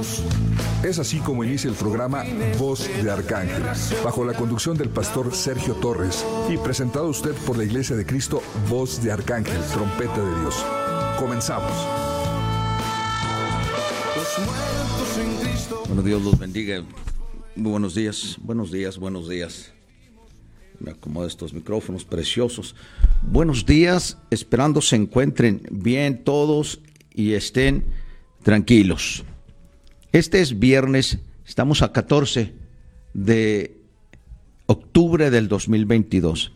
Dios. Es así como inicia el programa Voz de Arcángel, bajo la conducción del pastor Sergio Torres y presentado a usted por la Iglesia de Cristo Voz de Arcángel, Trompeta de Dios. Comenzamos. Bueno, Dios los bendiga. Muy buenos días, buenos días, buenos días. Me acomodo estos micrófonos preciosos. Buenos días, esperando se encuentren bien todos y estén tranquilos. Este es viernes, estamos a 14 de octubre del 2022.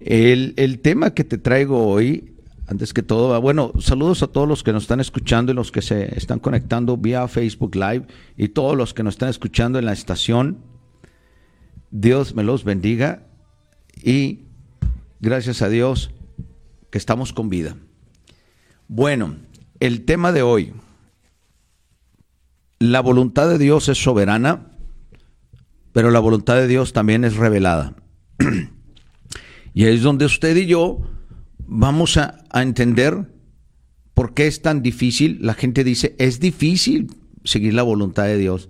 El, el tema que te traigo hoy, antes que todo, bueno, saludos a todos los que nos están escuchando y los que se están conectando vía Facebook Live y todos los que nos están escuchando en la estación. Dios me los bendiga y gracias a Dios que estamos con vida. Bueno, el tema de hoy. La voluntad de Dios es soberana, pero la voluntad de Dios también es revelada. y es donde usted y yo vamos a, entender por qué es tan difícil. La gente dice, es difícil seguir la voluntad de Dios,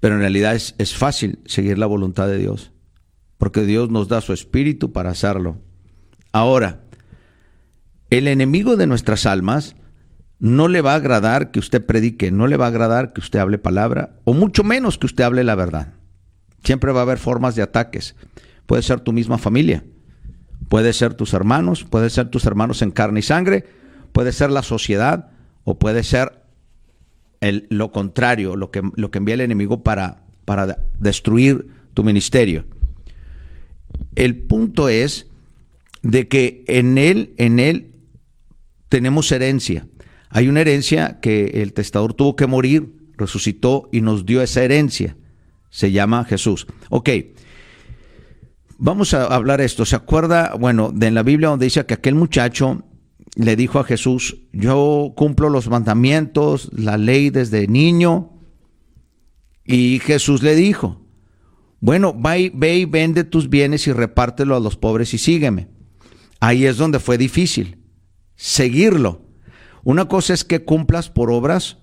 pero en realidad es, es fácil seguir la voluntad de Dios, porque Dios nos da su espíritu para hacerlo. Ahora, el enemigo de nuestras almas no le va a agradar que usted predique, no le va a agradar que usted hable palabra, o mucho menos que usted hable la verdad. Siempre va a haber formas de ataques. Puede ser tu misma familia, puede ser tus hermanos, puede ser tus hermanos en carne y sangre, puede ser la sociedad, o puede ser el, lo contrario, lo que, lo que envía el enemigo para, para destruir tu ministerio. El punto es de que en él, en él tenemos herencia. Hay una herencia que el testador tuvo que morir, resucitó y nos dio esa herencia. Se llama Jesús. Ok. Vamos a hablar esto. ¿Se acuerda, bueno, de la Biblia donde dice que aquel muchacho le dijo a Jesús, yo cumplo los mandamientos, la ley desde niño? Y Jesús le dijo, bueno, ve, ve y vende tus bienes y repártelo a los pobres y sígueme. Ahí es donde fue difícil seguirlo. Una cosa es que cumplas por obras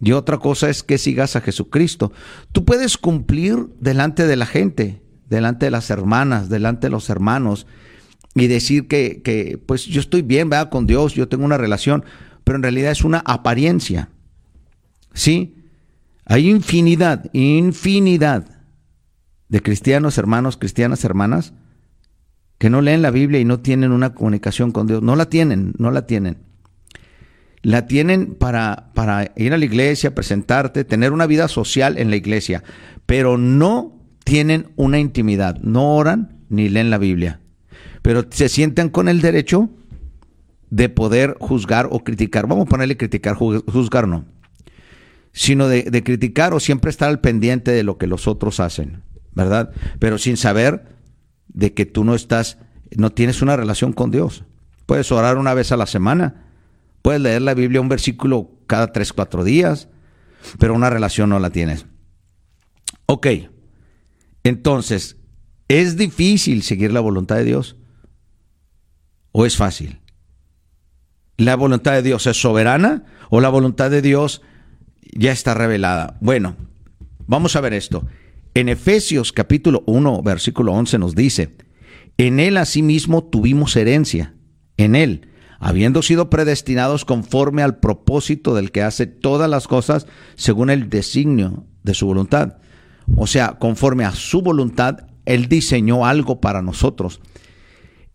y otra cosa es que sigas a Jesucristo. Tú puedes cumplir delante de la gente, delante de las hermanas, delante de los hermanos y decir que, que pues yo estoy bien, ¿verdad? Con Dios, yo tengo una relación, pero en realidad es una apariencia. ¿Sí? Hay infinidad, infinidad de cristianos, hermanos, cristianas, hermanas, que no leen la Biblia y no tienen una comunicación con Dios. No la tienen, no la tienen. La tienen para, para ir a la iglesia, presentarte, tener una vida social en la iglesia, pero no tienen una intimidad, no oran ni leen la Biblia, pero se sienten con el derecho de poder juzgar o criticar. Vamos a ponerle criticar, juzgar no, sino de, de criticar o siempre estar al pendiente de lo que los otros hacen, ¿verdad? Pero sin saber de que tú no estás, no tienes una relación con Dios. Puedes orar una vez a la semana, puedes leer la Biblia un versículo cada tres, cuatro días, pero una relación no la tienes. Ok, entonces, ¿es difícil seguir la voluntad de Dios? ¿O es fácil? ¿La voluntad de Dios es soberana o la voluntad de Dios ya está revelada? Bueno, vamos a ver esto. En Efesios capítulo 1, versículo 11 nos dice, en él asimismo tuvimos herencia, en él, habiendo sido predestinados conforme al propósito del que hace todas las cosas según el designio de su voluntad. O sea, conforme a su voluntad, él diseñó algo para nosotros.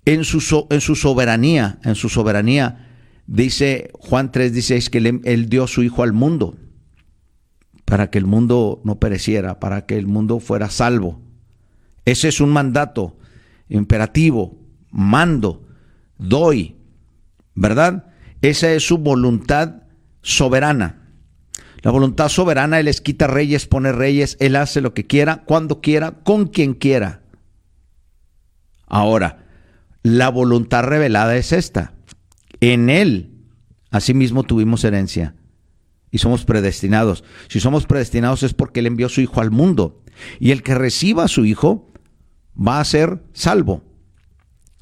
En su, en su soberanía, en su soberanía, dice Juan 3:16 que él, él dio su Hijo al mundo para que el mundo no pereciera, para que el mundo fuera salvo. Ese es un mandato imperativo, mando, doy, ¿verdad? Esa es su voluntad soberana. La voluntad soberana, Él les quita reyes, pone reyes, Él hace lo que quiera, cuando quiera, con quien quiera. Ahora, la voluntad revelada es esta. En Él, asimismo, tuvimos herencia y somos predestinados. Si somos predestinados es porque Él envió a su Hijo al mundo. Y el que reciba a su Hijo va a ser salvo.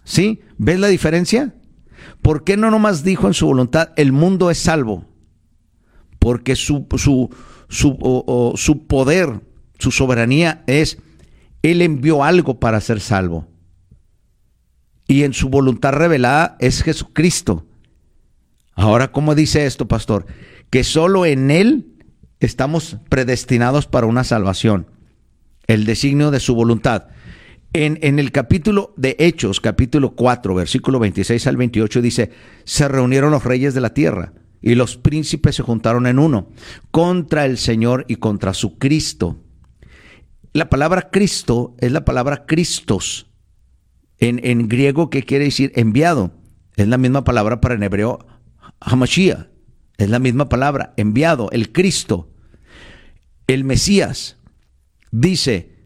¿Sí? ¿Ves la diferencia? ¿Por qué no nomás dijo en su voluntad, el mundo es salvo? Porque su, su, su, poder, su soberanía es, Él envió algo para ser salvo. Y en su voluntad revelada es Jesucristo. Ahora, ¿cómo dice esto, pastor? Que solo en Él estamos predestinados para una salvación. El designio de su voluntad. En, en, el capítulo de Hechos, capítulo 4, versículo 26 al 28, dice, se reunieron los reyes de la tierra y los príncipes se juntaron en uno contra el Señor y contra su Cristo. La palabra Cristo es la palabra Cristos. En, en griego, ¿qué quiere decir enviado? Es la misma palabra para en hebreo Hamashiach. Es la misma palabra, enviado, el Cristo, el Mesías. Dice,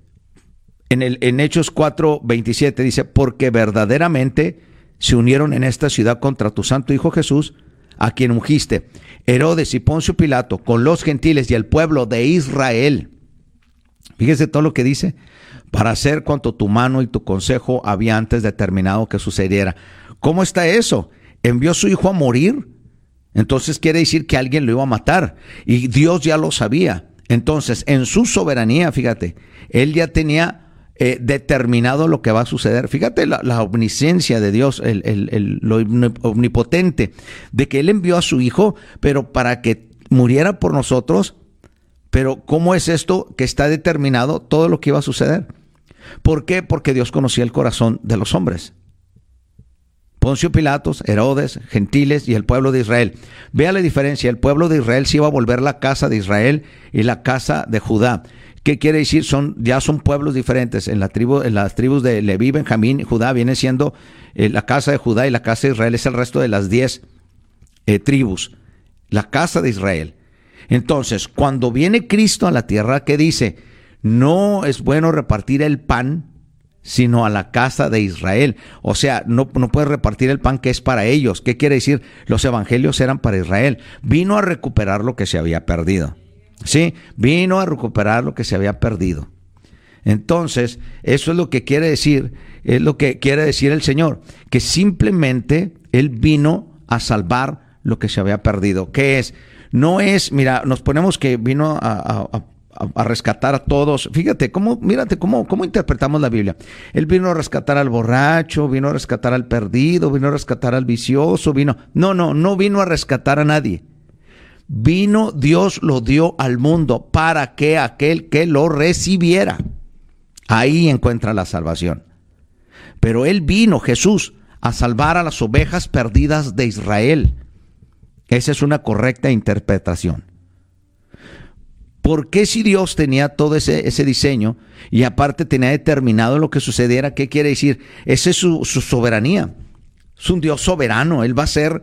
en, el, en Hechos 4, 27 dice, porque verdaderamente se unieron en esta ciudad contra tu santo Hijo Jesús, a quien ungiste, Herodes y Poncio Pilato, con los gentiles y el pueblo de Israel. Fíjese todo lo que dice, para hacer cuanto tu mano y tu consejo había antes determinado que sucediera. ¿Cómo está eso? ¿Envió su hijo a morir? Entonces quiere decir que alguien lo iba a matar y Dios ya lo sabía. Entonces, en su soberanía, fíjate, él ya tenía eh, determinado lo que va a suceder. Fíjate la, omnisciencia de Dios, el, lo omnipotente, de que Él envió a su Hijo, pero para que muriera por nosotros. Pero ¿cómo es esto que está determinado todo lo que iba a suceder? ¿Por qué? Porque Dios conocía el corazón de los hombres. Poncio Pilatos, Herodes, gentiles y el pueblo de Israel. Vea la diferencia, el pueblo de Israel se iba a volver la casa de Israel y la casa de Judá. ¿Qué quiere decir? Son, ya son pueblos diferentes. En, la tribu, en las tribus de Leví, Benjamín, Judá viene siendo eh, la casa de Judá y la casa de Israel es el resto de las diez eh, tribus. La casa de Israel. Entonces, cuando viene Cristo a la tierra, ¿qué dice? No es bueno repartir el pan, sino a la casa de Israel. O sea, no, no puedes repartir el pan que es para ellos. ¿Qué quiere decir? Los evangelios eran para Israel. Vino a recuperar lo que se había perdido. ¿Sí? Vino a recuperar lo que se había perdido. Entonces, eso es lo que quiere decir, es lo que quiere decir el Señor, que simplemente Él vino a salvar lo que se había perdido. ¿Qué es? No es, mira, nos ponemos que vino a, rescatar a todos. Fíjate, cómo, mírate cómo, cómo interpretamos la Biblia. Él vino a rescatar al borracho, vino a rescatar al perdido, vino a rescatar al vicioso, vino. No, no, no vino a rescatar a nadie. Vino, Dios lo dio al mundo para que aquel que lo recibiera, ahí encuentra la salvación. Pero Él vino, Jesús, a salvar a las ovejas perdidas de Israel. Esa es una correcta interpretación. ¿Por qué si Dios tenía todo ese, ese, diseño y aparte tenía determinado lo que sucediera? ¿Qué quiere decir? Esa es su, soberanía. Es un Dios soberano. Él va a ser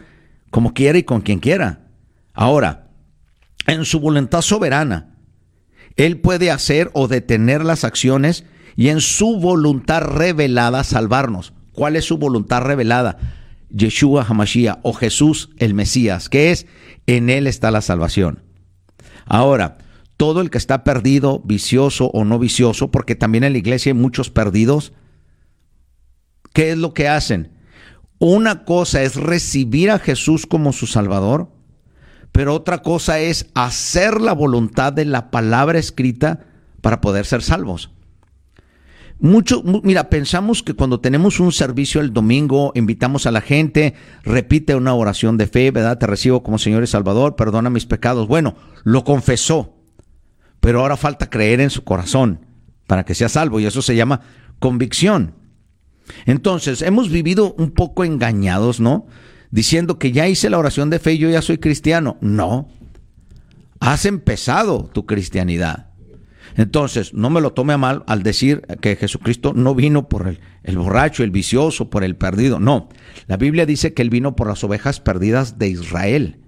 como quiera y con quien quiera. Ahora, en su voluntad soberana, Él puede hacer o detener las acciones y en su voluntad revelada salvarnos. ¿Cuál es su voluntad revelada? Yeshua Hamashiach o Jesús el Mesías, que es en Él está la salvación. Ahora, todo el que está perdido, vicioso o no vicioso, porque también en la iglesia hay muchos perdidos, ¿qué es lo que hacen? Una cosa es recibir a Jesús como su Salvador pero otra cosa es hacer la voluntad de la palabra escrita para poder ser salvos. Mucho, mira, pensamos que cuando tenemos un servicio el domingo, invitamos a la gente, repite una oración de fe, ¿verdad? Te recibo como Señor y Salvador, perdona mis pecados. Bueno, lo confesó, pero ahora falta creer en su corazón para que sea salvo y eso se llama convicción. Entonces, hemos vivido un poco engañados, ¿no? Diciendo que ya hice la oración de fe y yo ya soy cristiano. No, has empezado tu cristianidad. Entonces, no me lo tome a mal al decir que Jesucristo no vino por el, el, borracho, el vicioso, por el perdido. No, la Biblia dice que Él vino por las ovejas perdidas de Israel.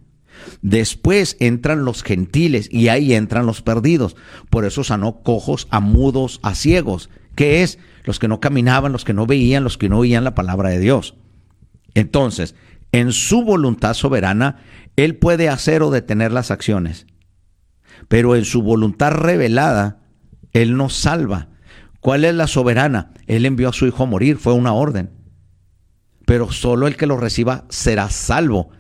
Después entran los gentiles y ahí entran los perdidos. Por eso sanó cojos, a mudos, a ciegos. ¿Qué es? Los que no caminaban, los que no veían, los que no oían la palabra de Dios. Entonces, en su voluntad soberana, Él puede hacer o detener las acciones. Pero en su voluntad revelada, Él nos salva. ¿Cuál es la soberana? Él envió a su Hijo a morir, fue una orden. Pero solo el que lo reciba será salvo.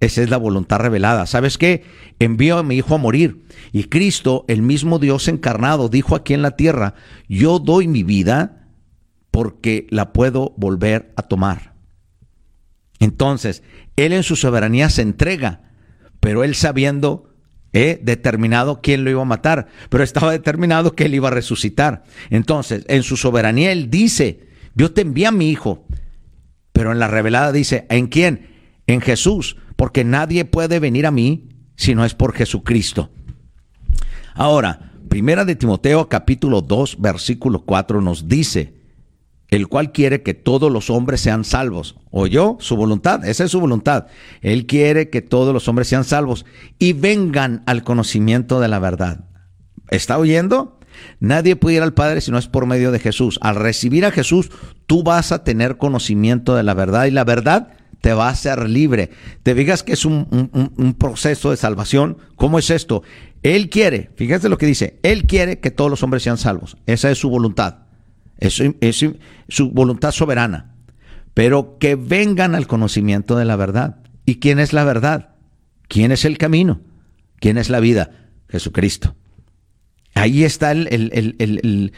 Esa es la voluntad revelada. ¿Sabes qué? Envío a mi Hijo a morir. Y Cristo, el mismo Dios encarnado, dijo aquí en la tierra, yo doy mi vida porque la puedo volver a tomar. Entonces, Él en su soberanía se entrega, pero Él sabiendo, determinado quién lo iba a matar, pero estaba determinado que Él iba a resucitar. Entonces, en su soberanía Él dice, yo te envío a mi Hijo, pero en la revelada dice, ¿en quién? En Jesús, porque nadie puede venir a mí si no es por Jesucristo. Ahora, Primera de Timoteo capítulo 2 versículo 4 nos dice, el cual quiere que todos los hombres sean salvos. ¿Oyó? Su voluntad, esa es su voluntad. Él quiere que todos los hombres sean salvos y vengan al conocimiento de la verdad. ¿Está oyendo? Nadie puede ir al Padre si no es por medio de Jesús. Al recibir a Jesús, tú vas a tener conocimiento de la verdad y la verdad te va a hacer libre. Te digas que es un, un proceso de salvación. ¿Cómo es esto? Él quiere, fíjate lo que dice, Él quiere que todos los hombres sean salvos. Esa es su voluntad. Es, es su voluntad soberana. Pero que vengan al conocimiento de la verdad. ¿Y quién es la verdad? ¿Quién es el camino? ¿Quién es la vida? Jesucristo. Ahí está el,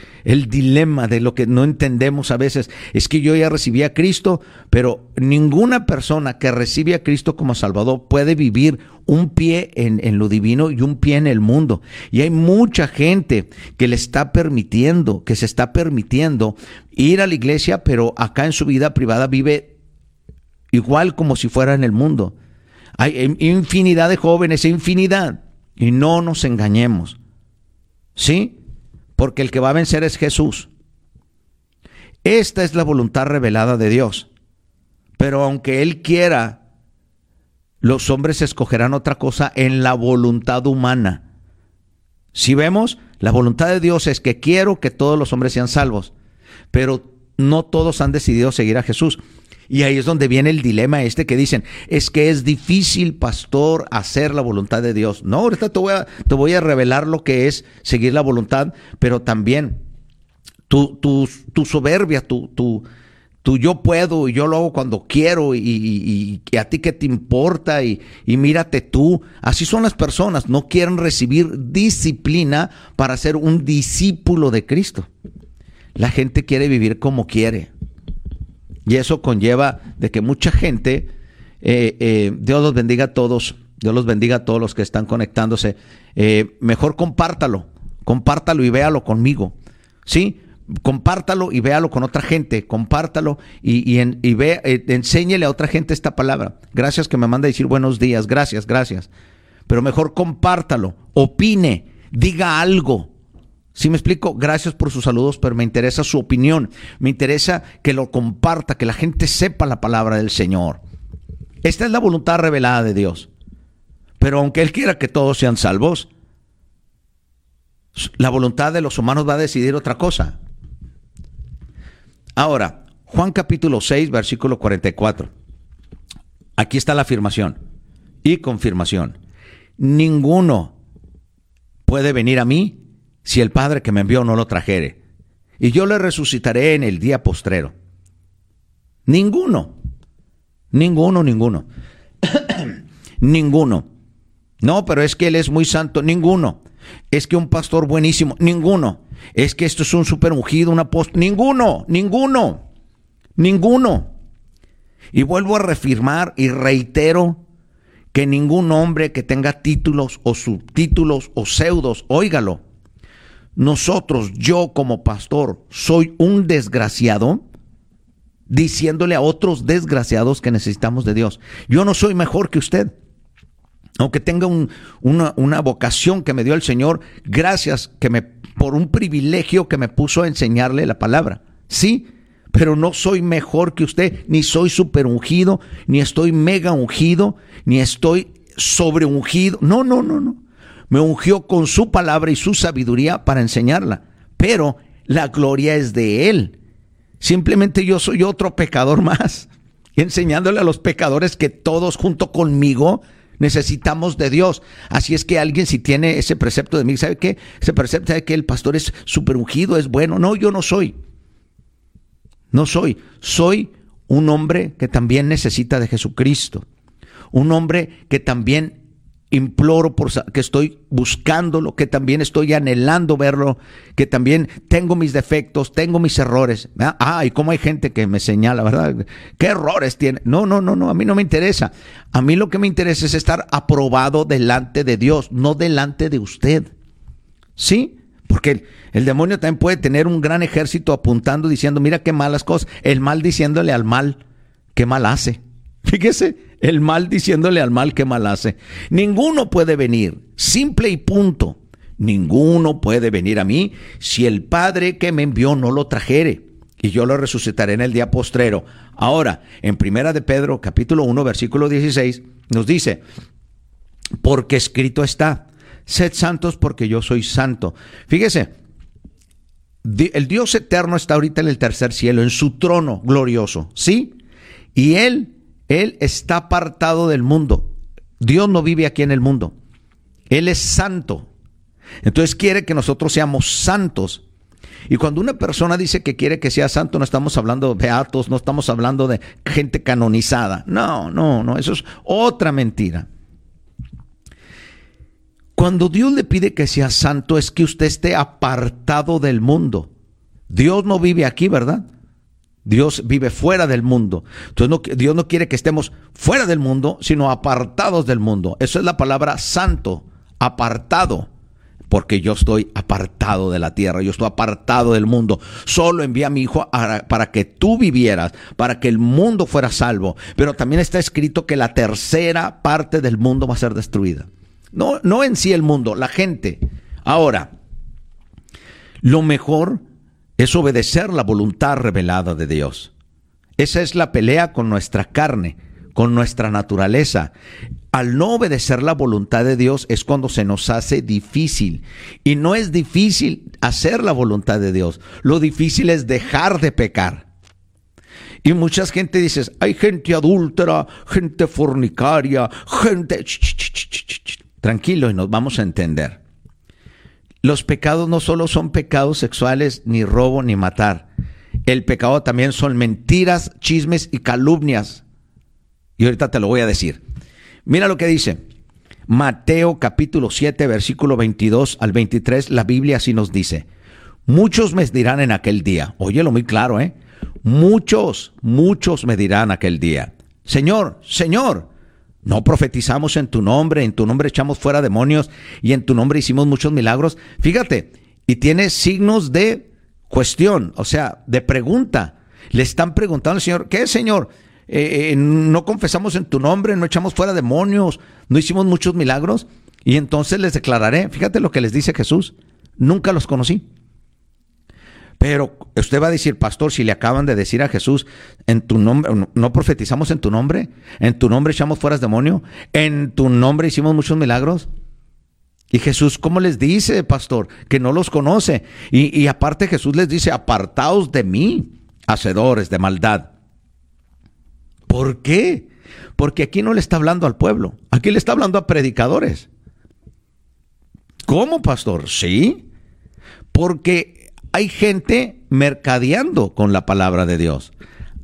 dilema de lo que no entendemos a veces. Es que yo ya recibí a Cristo, pero ninguna persona que recibe a Cristo como Salvador puede vivir un pie en, en, lo divino y un pie en el mundo. Y hay mucha gente que le está permitiendo, que se está permitiendo ir a la iglesia, pero acá en su vida privada vive igual como si fuera en el mundo. Hay infinidad de jóvenes, infinidad. Y no nos engañemos. ¿Sí? Porque el que va a vencer es Jesús. Esta es la voluntad revelada de Dios. Pero aunque Él quiera, los hombres escogerán otra cosa en la voluntad humana. Si vemos, la voluntad de Dios es que quiero que todos los hombres sean salvos, pero no todos han decidido seguir a Jesús. Y ahí es donde viene el dilema este que dicen, es que es difícil, pastor, hacer la voluntad de Dios. No, ahorita te voy a, te voy a revelar lo que es seguir la voluntad, pero también tu, tu, tu soberbia, tu, tu, tu, yo puedo y yo lo hago cuando quiero y, y, a ti qué te importa y, y mírate tú. Así son las personas, no quieren recibir disciplina para ser un discípulo de Cristo. La gente quiere vivir como quiere. Y eso conlleva de que mucha gente, eh, eh, Dios los bendiga a todos, Dios los bendiga a todos los que están conectándose. Eh, mejor compártalo, compártalo y véalo conmigo. ¿Sí? Compártalo y véalo con otra gente, compártalo y, y, en, enséñele a otra gente esta palabra. Gracias que me manda a decir buenos días, gracias, gracias. Pero mejor compártalo, opine, diga algo, si me explico? Gracias por sus saludos, pero me interesa su opinión. Me interesa que lo comparta, que la gente sepa la palabra del Señor. Esta es la voluntad revelada de Dios. Pero aunque Él quiera que todos sean salvos, la voluntad de los humanos va a decidir otra cosa. Ahora, Juan capítulo 6, versículo 44. Aquí está la afirmación y confirmación. Ninguno puede venir a mí si el Padre que me envió no lo trajere. Y yo le resucitaré en el día postrero. Ninguno. Ninguno, ninguno. ninguno. No, pero es que Él es muy santo. Ninguno. Es que un pastor buenísimo. Ninguno. Es que esto es un super ungido, un apóstol. Ninguno, ninguno. Ninguno. Y vuelvo a reafirmar y reitero que ningún hombre que tenga títulos o subtítulos o pseudos, óigalo, nosotros, yo como pastor, soy un desgraciado, diciéndole a otros desgraciados que necesitamos de Dios. Yo no soy mejor que usted. Aunque tenga una, una, vocación que me dio el Señor, gracias que me, por un privilegio que me puso a enseñarle la palabra. Sí, pero no soy mejor que usted, ni soy super ungido, ni estoy mega ungido, ni estoy sobreungido. No, no, no, no. Me ungió con su palabra y su sabiduría para enseñarla. Pero la gloria es de Él. Simplemente yo soy otro pecador más, enseñándole a los pecadores que todos junto conmigo necesitamos de Dios. Así es que alguien si tiene ese precepto de mí, ¿sabe qué? Ese precepto de que el pastor es super ungido, es bueno. No, yo no soy. No soy. Soy un hombre que también necesita de Jesucristo. Un hombre que también imploro por que estoy buscándolo, que también estoy anhelando verlo, que también tengo mis defectos, tengo mis errores. Ah, y cómo hay gente que me señala, ¿verdad? ¿Qué errores tiene? No, no, no, no, a mí no me interesa. A mí lo que me interesa es estar aprobado delante de Dios, no delante de usted. ¿Sí? Porque el, el demonio también puede tener un gran ejército apuntando, diciendo, mira qué malas cosas. El mal diciéndole al mal, qué mal hace. Fíjese, el mal diciéndole al mal que mal hace. Ninguno puede venir, simple y punto. Ninguno puede venir a mí si el Padre que me envió no lo trajere. Y yo lo resucitaré en el día postrero. Ahora, en Primera de Pedro, capítulo 1, versículo 16, nos dice, porque escrito está, sed santos porque yo soy santo. Fíjese, el Dios eterno está ahorita en el tercer cielo, en su trono glorioso, ¿sí? Y Él él está apartado del mundo. Dios no vive aquí en el mundo. Él es santo. Entonces quiere que nosotros seamos santos. Y cuando una persona dice que quiere que sea santo, no estamos hablando de beatos, no estamos hablando de gente canonizada. No, no, no, eso es otra mentira. Cuando Dios le pide que sea santo es que usted esté apartado del mundo. Dios no vive aquí, ¿verdad? Dios vive fuera del mundo. Entonces Dios no quiere que estemos fuera del mundo, sino apartados del mundo. Eso es la palabra santo, apartado. Porque yo estoy apartado de la tierra, yo estoy apartado del mundo. Solo envía a mi hijo para que tú vivieras, para que el mundo fuera salvo. Pero también está escrito que la tercera parte del mundo va a ser destruida. No, no en sí el mundo, la gente. Ahora, lo mejor es obedecer la voluntad revelada de Dios. Esa es la pelea con nuestra carne, con nuestra naturaleza. Al no obedecer la voluntad de Dios es cuando se nos hace difícil. Y no es difícil hacer la voluntad de Dios. Lo difícil es dejar de pecar. Y mucha gente dice, hay gente adúltera, gente fornicaria, gente... Tranquilo y nos vamos a entender. Los pecados no solo son pecados sexuales, ni robo, ni matar. El pecado también son mentiras, chismes y calumnias. Y ahorita te lo voy a decir. Mira lo que dice. Mateo capítulo 7, versículo 22 al 23, la Biblia así nos dice. Muchos me dirán en aquel día, óyelo muy claro, ¿eh? Muchos, muchos me dirán aquel día, Señor, Señor, no profetizamos en tu nombre, en tu nombre echamos fuera demonios y en tu nombre hicimos muchos milagros. Fíjate, y tiene signos de cuestión, o sea, de pregunta. Le están preguntando al Señor, ¿qué Señor? Eh, eh, no confesamos en tu nombre, no echamos fuera demonios, no hicimos muchos milagros. Y entonces les declararé, fíjate lo que les dice Jesús, nunca los conocí. Pero usted va a decir, pastor, si le acaban de decir a Jesús, en tu nombre, no profetizamos en tu nombre, en tu nombre echamos fuera demonio, en tu nombre hicimos muchos milagros. Y Jesús, ¿cómo les dice, pastor? Que no los conoce. Y, y aparte Jesús les dice, apartaos de mí, hacedores de maldad. ¿Por qué? Porque aquí no le está hablando al pueblo, aquí le está hablando a predicadores. ¿Cómo, pastor? Sí. Porque hay gente mercadeando con la palabra de Dios.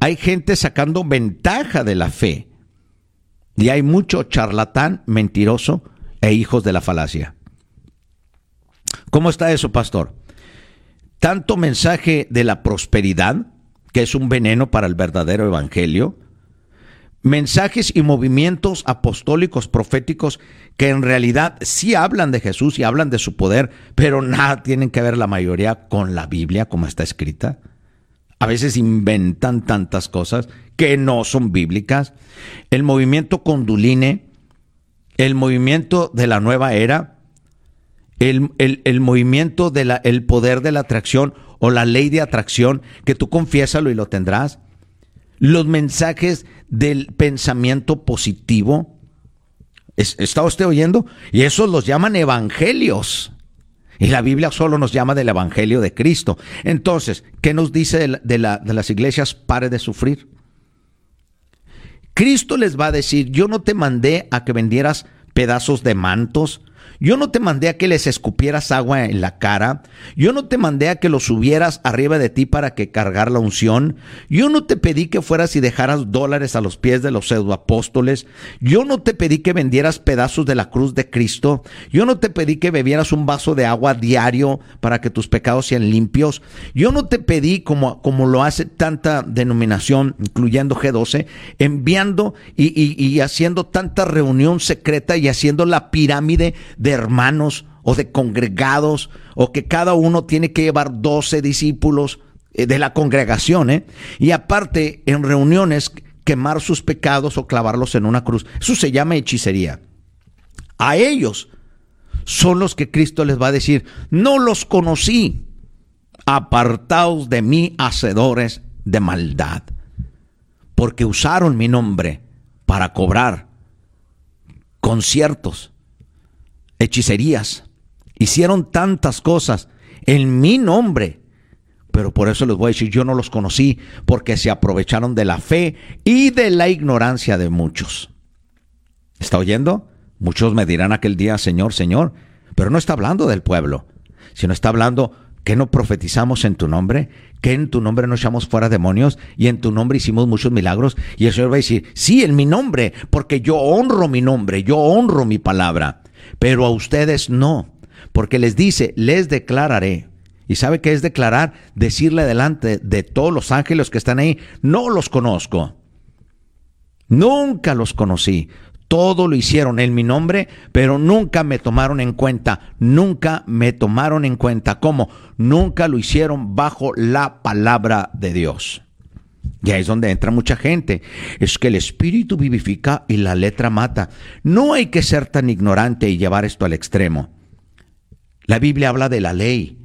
Hay gente sacando ventaja de la fe. Y hay mucho charlatán, mentiroso e hijos de la falacia. ¿Cómo está eso, pastor? Tanto mensaje de la prosperidad, que es un veneno para el verdadero evangelio, mensajes y movimientos apostólicos proféticos que en realidad sí hablan de Jesús y hablan de su poder, pero nada tienen que ver la mayoría con la Biblia como está escrita. A veces inventan tantas cosas que no son bíblicas. El movimiento conduline, el movimiento de la nueva era, el, el movimiento del poder de la atracción o la ley de atracción, que tú confiésalo y lo tendrás los mensajes del pensamiento positivo, ¿Está usted oyendo? Y esos los llaman evangelios. Y la Biblia solo nos llama del Evangelio de Cristo. Entonces, ¿qué nos dice de, de las iglesias? Pare de sufrir. Cristo les va a decir, yo no te mandé a que vendieras pedazos de mantos, yo no te mandé a que les escupieras agua en la cara. Yo no te mandé a que los subieras arriba de ti para que cargar la unción. Yo no te pedí que fueras y dejaras dólares a los pies de los pseudoapóstoles. Yo no te pedí que vendieras pedazos de la cruz de Cristo. Yo no te pedí que bebieras un vaso de agua diario para que tus pecados sean limpios. Yo no te pedí, como, como lo hace tanta denominación, incluyendo G12, enviando y, y haciendo tanta reunión secreta y haciendo la pirámide de hermanos o de congregados o que cada uno tiene que llevar 12 discípulos eh, de la congregación, ¿eh? Y aparte, en reuniones, quemar sus pecados o clavarlos en una cruz. Eso se llama hechicería. A ellos son los que Cristo les va a decir, no los conocí, apartaos de mí, hacedores de maldad, porque usaron mi nombre para cobrar conciertos hechicerías, hicieron tantas cosas en mi nombre. Pero por eso les voy a decir, yo no los conocí porque se aprovecharon de la fe y de la ignorancia de muchos. ¿Está oyendo? Muchos me dirán aquel día, Señor, Señor, pero no está hablando del pueblo, sino está hablando que no profetizamos en tu nombre, que en tu nombre no echamos fuera demonios y en tu nombre hicimos muchos milagros. Y el Señor va a decir, sí, en mi nombre, porque yo honro mi nombre, yo honro mi palabra pero a ustedes no, porque les dice, les declararé. ¿Y sabe qué es declarar? Decirle delante de todos los ángeles que están ahí, no los conozco. Nunca los conocí. Todo lo hicieron en mi nombre, pero nunca me tomaron en cuenta. Nunca me tomaron en cuenta. ¿Cómo? Nunca lo hicieron bajo la palabra de Dios. Y ahí es donde entra mucha gente. Es que el espíritu vivifica y la letra mata. No hay que ser tan ignorante y llevar esto al extremo. La Biblia habla de la ley.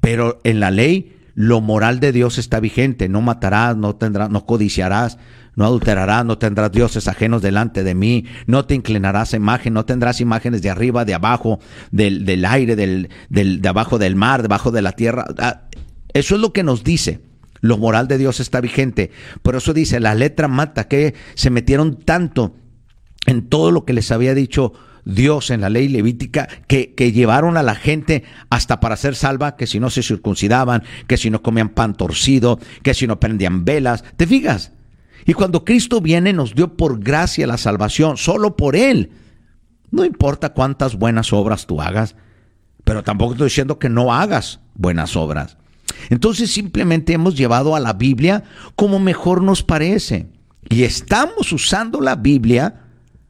Pero en la ley lo moral de Dios está vigente. No matarás, no tendrás, no codiciarás, no adulterarás, no tendrás dioses ajenos delante de mí, no te inclinarás a imagen, no tendrás imágenes de arriba, de abajo, del, aire, del, de abajo del mar, debajo de la tierra. Ah, eso es lo que nos dice. Lo moral de Dios está vigente. Por eso dice, la letra mata, que se metieron tanto en todo lo que les había dicho Dios en la ley levítica que, que, llevaron a la gente hasta para ser salva, que si no se circuncidaban, que si no comían pan torcido, que si no prendían velas. ¿Te fijas? Y cuando Cristo viene nos dio por gracia la salvación, solo por Él. No importa cuántas buenas obras tú hagas, pero tampoco estoy diciendo que no hagas buenas obras. Entonces simplemente hemos llevado a la Biblia como mejor nos parece. Y estamos usando la Biblia,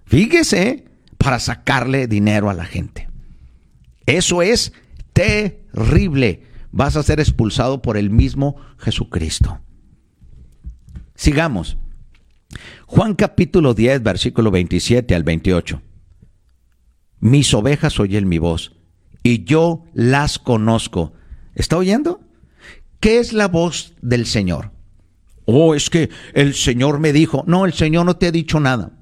fíjese, para sacarle dinero a la gente. Eso es terrible. Vas a ser expulsado por el mismo Jesucristo. Sigamos. Juan capítulo 10, versículo 27 al 28. Mis ovejas oyen mi voz y yo las conozco. ¿Está oyendo? ¿Qué es la voz del Señor? Oh, es que el Señor me dijo. No, el Señor no te ha dicho nada.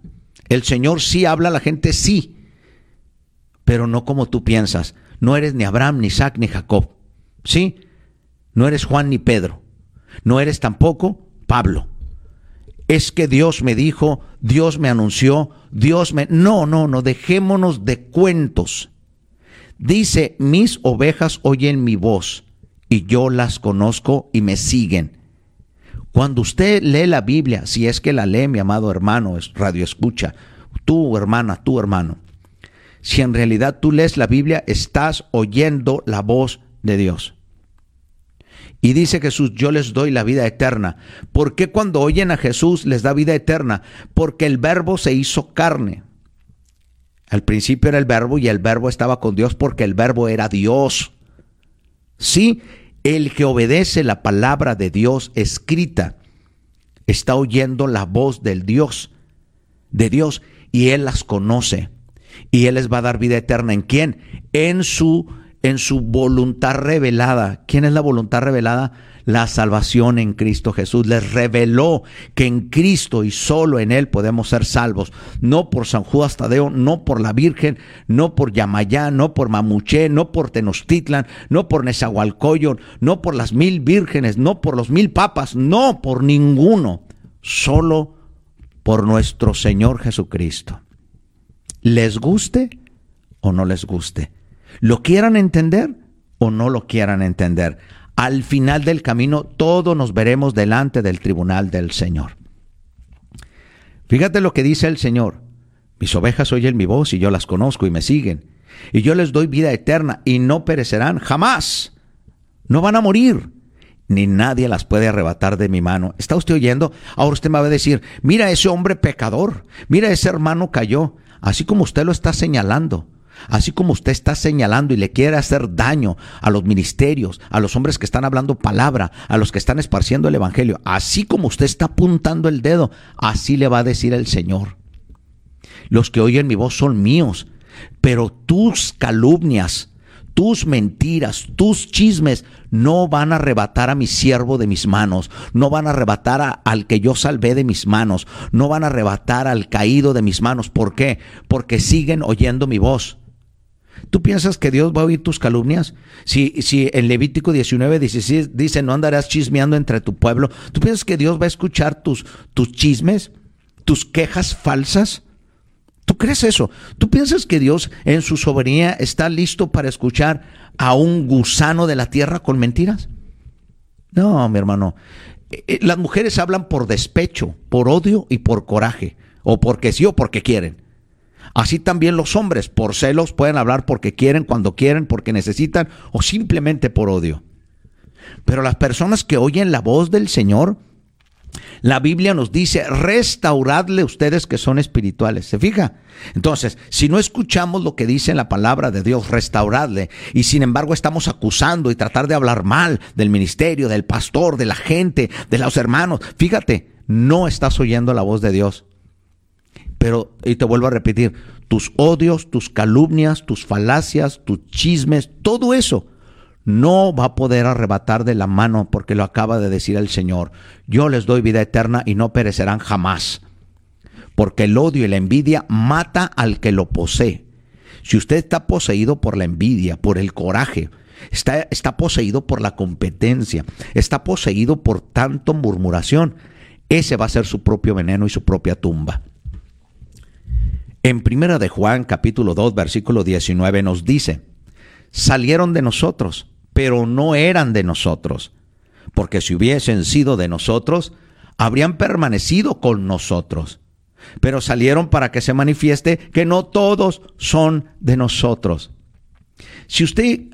El Señor sí habla a la gente, sí. Pero no como tú piensas. No eres ni Abraham, ni Isaac, ni Jacob. ¿Sí? No eres Juan ni Pedro. No eres tampoco Pablo. Es que Dios me dijo, Dios me anunció, Dios me... No, no, no, dejémonos de cuentos. Dice, mis ovejas oyen mi voz y yo las conozco y me siguen. Cuando usted lee la Biblia, si es que la lee, mi amado hermano, es radio escucha, tú hermana, tu hermano, si en realidad tú lees la Biblia, estás oyendo la voz de Dios. Y dice Jesús, yo les doy la vida eterna. ¿Por qué cuando oyen a Jesús les da vida eterna? Porque el verbo se hizo carne. Al principio era el verbo y el verbo estaba con Dios porque el verbo era Dios. Sí, el que obedece la palabra de Dios escrita está oyendo la voz del Dios, de Dios, y él las conoce. Y él les va a dar vida eterna en quién? En su en su voluntad revelada. ¿Quién es la voluntad revelada? La salvación en Cristo Jesús. Les reveló que en Cristo y solo en Él podemos ser salvos. No por San Judas Tadeo, no por la Virgen, no por Yamayá, no por Mamuché, no por Tenochtitlan, no por Nezahualcóyotl, no por las mil vírgenes, no por los mil papas, no por ninguno. Solo por nuestro Señor Jesucristo. Les guste o no les guste. Lo quieran entender o no lo quieran entender. Al final del camino todos nos veremos delante del tribunal del Señor. Fíjate lo que dice el Señor. Mis ovejas oyen mi voz y yo las conozco y me siguen. Y yo les doy vida eterna y no perecerán jamás. No van a morir. Ni nadie las puede arrebatar de mi mano. ¿Está usted oyendo? Ahora usted me va a decir, mira ese hombre pecador, mira ese hermano cayó, así como usted lo está señalando. Así como usted está señalando y le quiere hacer daño a los ministerios, a los hombres que están hablando palabra, a los que están esparciendo el Evangelio, así como usted está apuntando el dedo, así le va a decir el Señor. Los que oyen mi voz son míos, pero tus calumnias, tus mentiras, tus chismes no van a arrebatar a mi siervo de mis manos, no van a arrebatar al que yo salvé de mis manos, no van a arrebatar al caído de mis manos. ¿Por qué? Porque siguen oyendo mi voz. ¿Tú piensas que Dios va a oír tus calumnias? Si, si en Levítico 19, 16 dice, no andarás chismeando entre tu pueblo, ¿tú piensas que Dios va a escuchar tus, tus chismes, tus quejas falsas? ¿Tú crees eso? ¿Tú piensas que Dios en su soberanía está listo para escuchar a un gusano de la tierra con mentiras? No, mi hermano. Eh, eh, las mujeres hablan por despecho, por odio y por coraje, o porque sí o porque quieren. Así también los hombres, por celos, pueden hablar porque quieren, cuando quieren, porque necesitan o simplemente por odio. Pero las personas que oyen la voz del Señor, la Biblia nos dice, restauradle ustedes que son espirituales. ¿Se fija? Entonces, si no escuchamos lo que dice la palabra de Dios, restauradle, y sin embargo estamos acusando y tratar de hablar mal del ministerio, del pastor, de la gente, de los hermanos, fíjate, no estás oyendo la voz de Dios. Pero, y te vuelvo a repetir, tus odios, tus calumnias, tus falacias, tus chismes, todo eso no va a poder arrebatar de la mano porque lo acaba de decir el Señor. Yo les doy vida eterna y no perecerán jamás. Porque el odio y la envidia mata al que lo posee. Si usted está poseído por la envidia, por el coraje, está, está poseído por la competencia, está poseído por tanto murmuración, ese va a ser su propio veneno y su propia tumba. En Primera de Juan capítulo 2 versículo 19 nos dice, salieron de nosotros, pero no eran de nosotros, porque si hubiesen sido de nosotros, habrían permanecido con nosotros. Pero salieron para que se manifieste que no todos son de nosotros. Si usted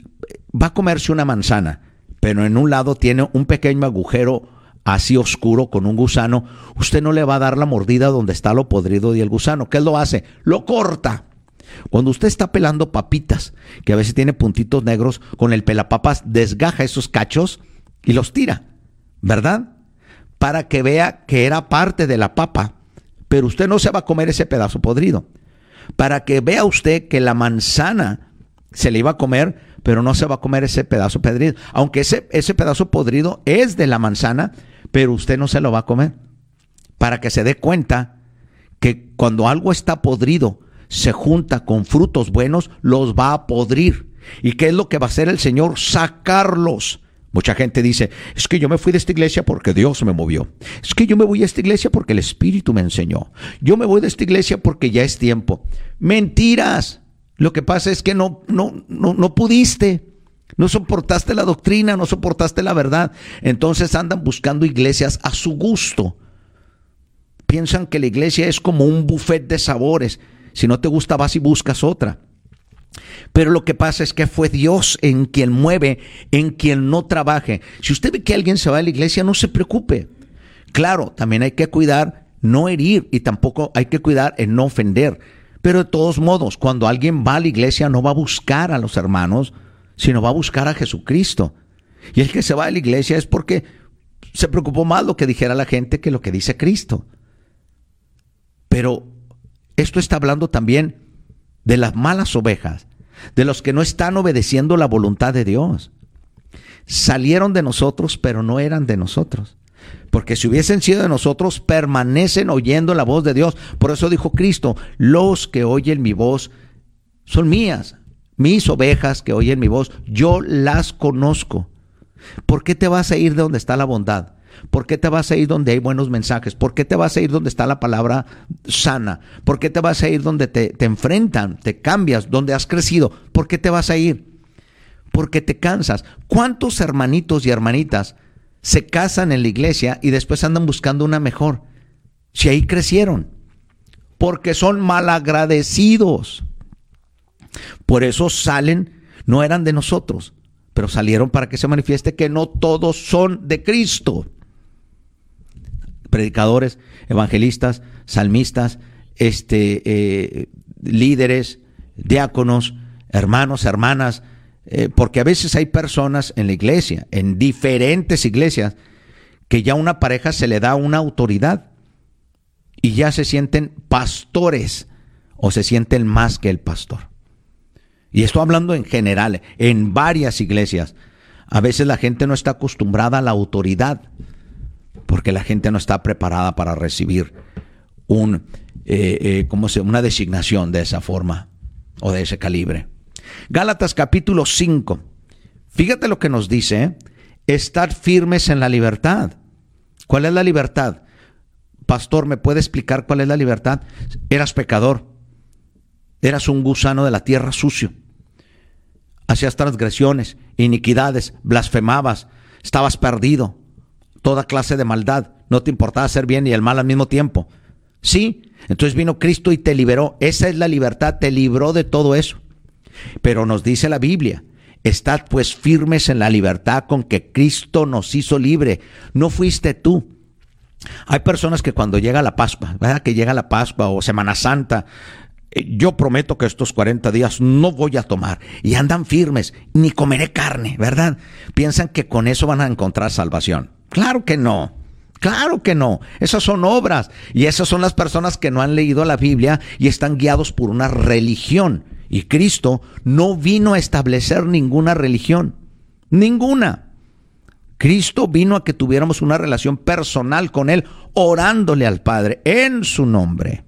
va a comerse una manzana, pero en un lado tiene un pequeño agujero así oscuro con un gusano, usted no le va a dar la mordida donde está lo podrido y el gusano. ¿Qué lo hace? Lo corta. Cuando usted está pelando papitas, que a veces tiene puntitos negros, con el pelapapas desgaja esos cachos y los tira, ¿verdad? Para que vea que era parte de la papa, pero usted no se va a comer ese pedazo podrido. Para que vea usted que la manzana se le iba a comer, pero no se va a comer ese pedazo podrido. Aunque ese, ese pedazo podrido es de la manzana, pero usted no se lo va a comer. Para que se dé cuenta que cuando algo está podrido se junta con frutos buenos, los va a podrir. ¿Y qué es lo que va a hacer el Señor? Sacarlos. Mucha gente dice, es que yo me fui de esta iglesia porque Dios me movió. Es que yo me voy a esta iglesia porque el Espíritu me enseñó. Yo me voy de esta iglesia porque ya es tiempo. Mentiras. Lo que pasa es que no, no, no, no pudiste. No soportaste la doctrina, no soportaste la verdad. Entonces andan buscando iglesias a su gusto. Piensan que la iglesia es como un buffet de sabores. Si no te gusta, vas y buscas otra. Pero lo que pasa es que fue Dios en quien mueve, en quien no trabaje. Si usted ve que alguien se va a la iglesia, no se preocupe. Claro, también hay que cuidar no herir y tampoco hay que cuidar en no ofender. Pero de todos modos, cuando alguien va a la iglesia no va a buscar a los hermanos, sino va a buscar a Jesucristo. Y el que se va a la iglesia es porque se preocupó más lo que dijera la gente que lo que dice Cristo. Pero esto está hablando también de las malas ovejas, de los que no están obedeciendo la voluntad de Dios. salieron de nosotros, pero no eran de nosotros. Porque si hubiesen sido de nosotros, permanecen oyendo la voz de Dios. Por eso dijo Cristo, los que oyen mi voz son mías. Mis ovejas que oyen mi voz, yo las conozco. ¿Por qué te vas a ir de donde está la bondad? ¿Por qué te vas a ir donde hay buenos mensajes? ¿Por qué te vas a ir donde está la palabra sana? ¿Por qué te vas a ir donde te, te enfrentan, te cambias, donde has crecido? ¿Por qué te vas a ir? Porque te cansas. ¿Cuántos hermanitos y hermanitas se casan en la iglesia y después andan buscando una mejor? Si ahí crecieron. Porque son malagradecidos. Por eso salen, no eran de nosotros, pero salieron para que se manifieste que no todos son de Cristo predicadores, evangelistas, salmistas, este, eh, líderes, diáconos, hermanos, hermanas, eh, porque a veces hay personas en la iglesia, en diferentes iglesias, que ya una pareja se le da una autoridad y ya se sienten pastores o se sienten más que el pastor. Y estoy hablando en general, en varias iglesias. A veces la gente no está acostumbrada a la autoridad porque la gente no está preparada para recibir eh, eh una designación de esa forma o de ese calibre. Gálatas capítulo 5. Fíjate lo que nos dice. ¿eh? Estar firmes en la libertad. ¿Cuál es la libertad? Pastor, ¿me puede explicar cuál es la libertad? Eras pecador. Eras un gusano de la tierra sucio. Hacías transgresiones, iniquidades, blasfemabas, estabas perdido, toda clase de maldad. No te importaba hacer bien y el mal al mismo tiempo. Sí, entonces vino Cristo y te liberó. Esa es la libertad, te libró de todo eso. Pero nos dice la Biblia, estad pues firmes en la libertad con que Cristo nos hizo libre. No fuiste tú. Hay personas que cuando llega la Pascua, ¿verdad? que llega la Pascua o Semana Santa, yo prometo que estos 40 días no voy a tomar. Y andan firmes, ni comeré carne, ¿verdad? Piensan que con eso van a encontrar salvación. Claro que no. Claro que no. Esas son obras. Y esas son las personas que no han leído la Biblia y están guiados por una religión. Y Cristo no vino a establecer ninguna religión. Ninguna. Cristo vino a que tuviéramos una relación personal con Él, orándole al Padre en su nombre.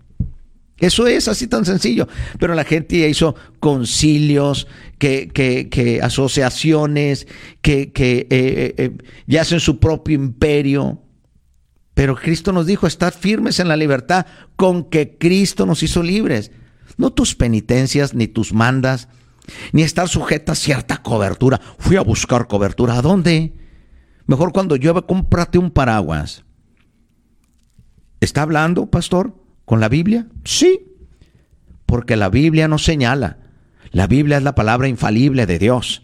Eso es así tan sencillo. Pero la gente hizo concilios, que, que, asociaciones, que, que eh, eh, ya hacen su propio imperio. Pero Cristo nos dijo, estar firmes en la libertad con que Cristo nos hizo libres. No tus penitencias ni tus mandas, ni estar sujeta a cierta cobertura. Fui a buscar cobertura. ¿A dónde? Mejor cuando llueve, cómprate un paraguas. ¿Está hablando, pastor? ¿Con la Biblia? Sí, porque la Biblia nos señala. La Biblia es la palabra infalible de Dios.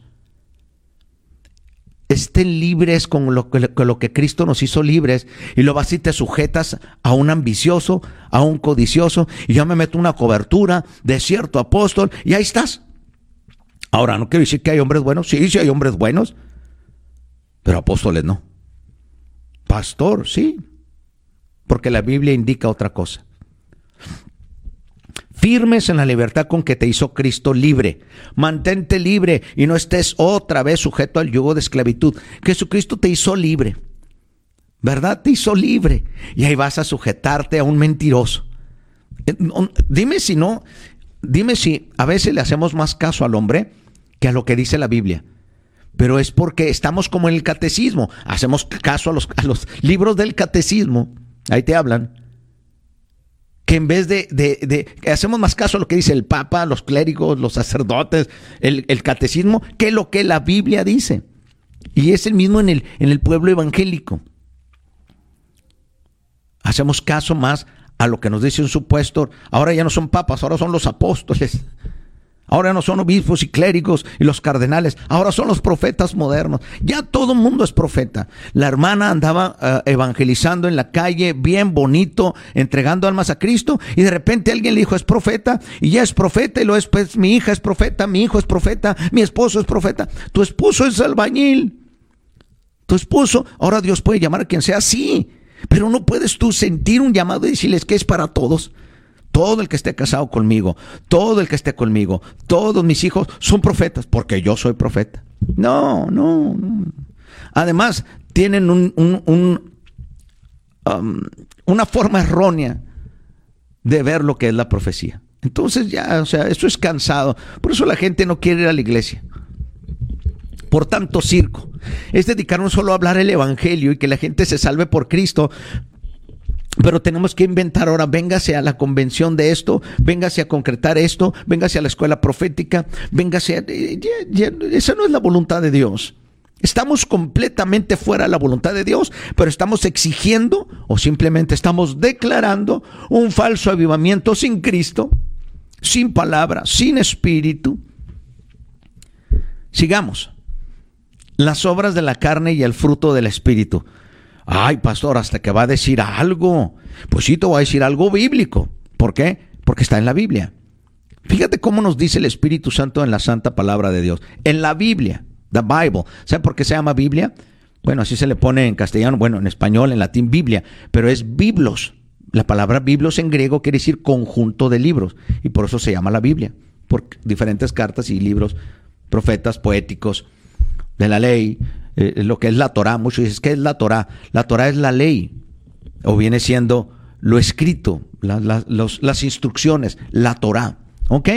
Estén libres con lo que, lo que Cristo nos hizo libres y vas y te sujetas a un ambicioso, a un codicioso y yo me meto una cobertura de cierto apóstol y ahí estás. Ahora, no quiero decir que hay hombres buenos, sí, sí hay hombres buenos, pero apóstoles no. Pastor, sí, porque la Biblia indica otra cosa firmes en la libertad con que te hizo Cristo libre. Mantente libre y no estés otra vez sujeto al yugo de esclavitud. Jesucristo te hizo libre. ¿Verdad? Te hizo libre. Y ahí vas a sujetarte a un mentiroso. Eh, dime si no, dime si a veces le hacemos más caso al hombre que a lo que dice la Biblia. Pero es porque estamos como en el catecismo. Hacemos caso a los, a los libros del catecismo. Ahí te hablan que en vez de, de, hacemos más caso a lo que dice el Papa, los clérigos, los sacerdotes, el, catecismo, que lo que la Biblia dice. Y es el mismo en el, en el pueblo evangélico. Hacemos caso más a lo que nos dice un supuesto. Ahora ya no son papas, ahora son los apóstoles. Ahora no son obispos y clérigos y los cardenales, ahora son los profetas modernos. Ya todo el mundo es profeta. La hermana andaba eh, evangelizando en la calle, bien bonito, entregando almas a Cristo, y de repente alguien le dijo, es profeta, y ya es profeta, y lo es, pues mi hija es profeta, mi hijo es profeta, mi esposo es profeta, tu esposo es albañil. Tu esposo, ahora Dios puede llamar a quien sea, sí, pero no puedes tú sentir un llamado y decirles que es para todos. Todo el que esté casado conmigo, todo el que esté conmigo, todos mis hijos son profetas, porque yo soy profeta. No, no, no. Además, tienen un, um, una forma errónea de ver lo que es la profecía. Entonces ya, o sea, eso es cansado. Por eso la gente no quiere ir a la iglesia. Por tanto circo. Es dedicarnos solo a hablar el Evangelio y que la gente se salve por Cristo. Pero tenemos que inventar ahora, véngase a la convención de esto, véngase a concretar esto, véngase a la escuela profética, véngase a... esa no es la voluntad de Dios. Estamos completamente fuera de la voluntad de Dios, pero estamos exigiendo o simplemente estamos declarando un falso avivamiento sin Cristo, sin palabra, sin espíritu. Sigamos. Las obras de la carne y el fruto del espíritu. Ay, pastor, hasta que va a decir algo. Pues sí, te voy a decir algo bíblico. ¿Por qué? Porque está en la Biblia. Fíjate cómo nos dice el Espíritu Santo en la santa palabra de Dios. En la Biblia. The Bible. ¿Sabe por qué se llama Biblia? Bueno, así se le pone en castellano, bueno, en español, en latín, Biblia, pero es biblos. La palabra biblos en griego quiere decir conjunto de libros y por eso se llama la Biblia, por diferentes cartas y libros, profetas, poéticos, de la ley, eh, lo que es la Torah. Muchos dicen, ¿qué es la Torah? La Torah es la ley, o viene siendo lo escrito, las instrucciones, la Torah. ¿Ok?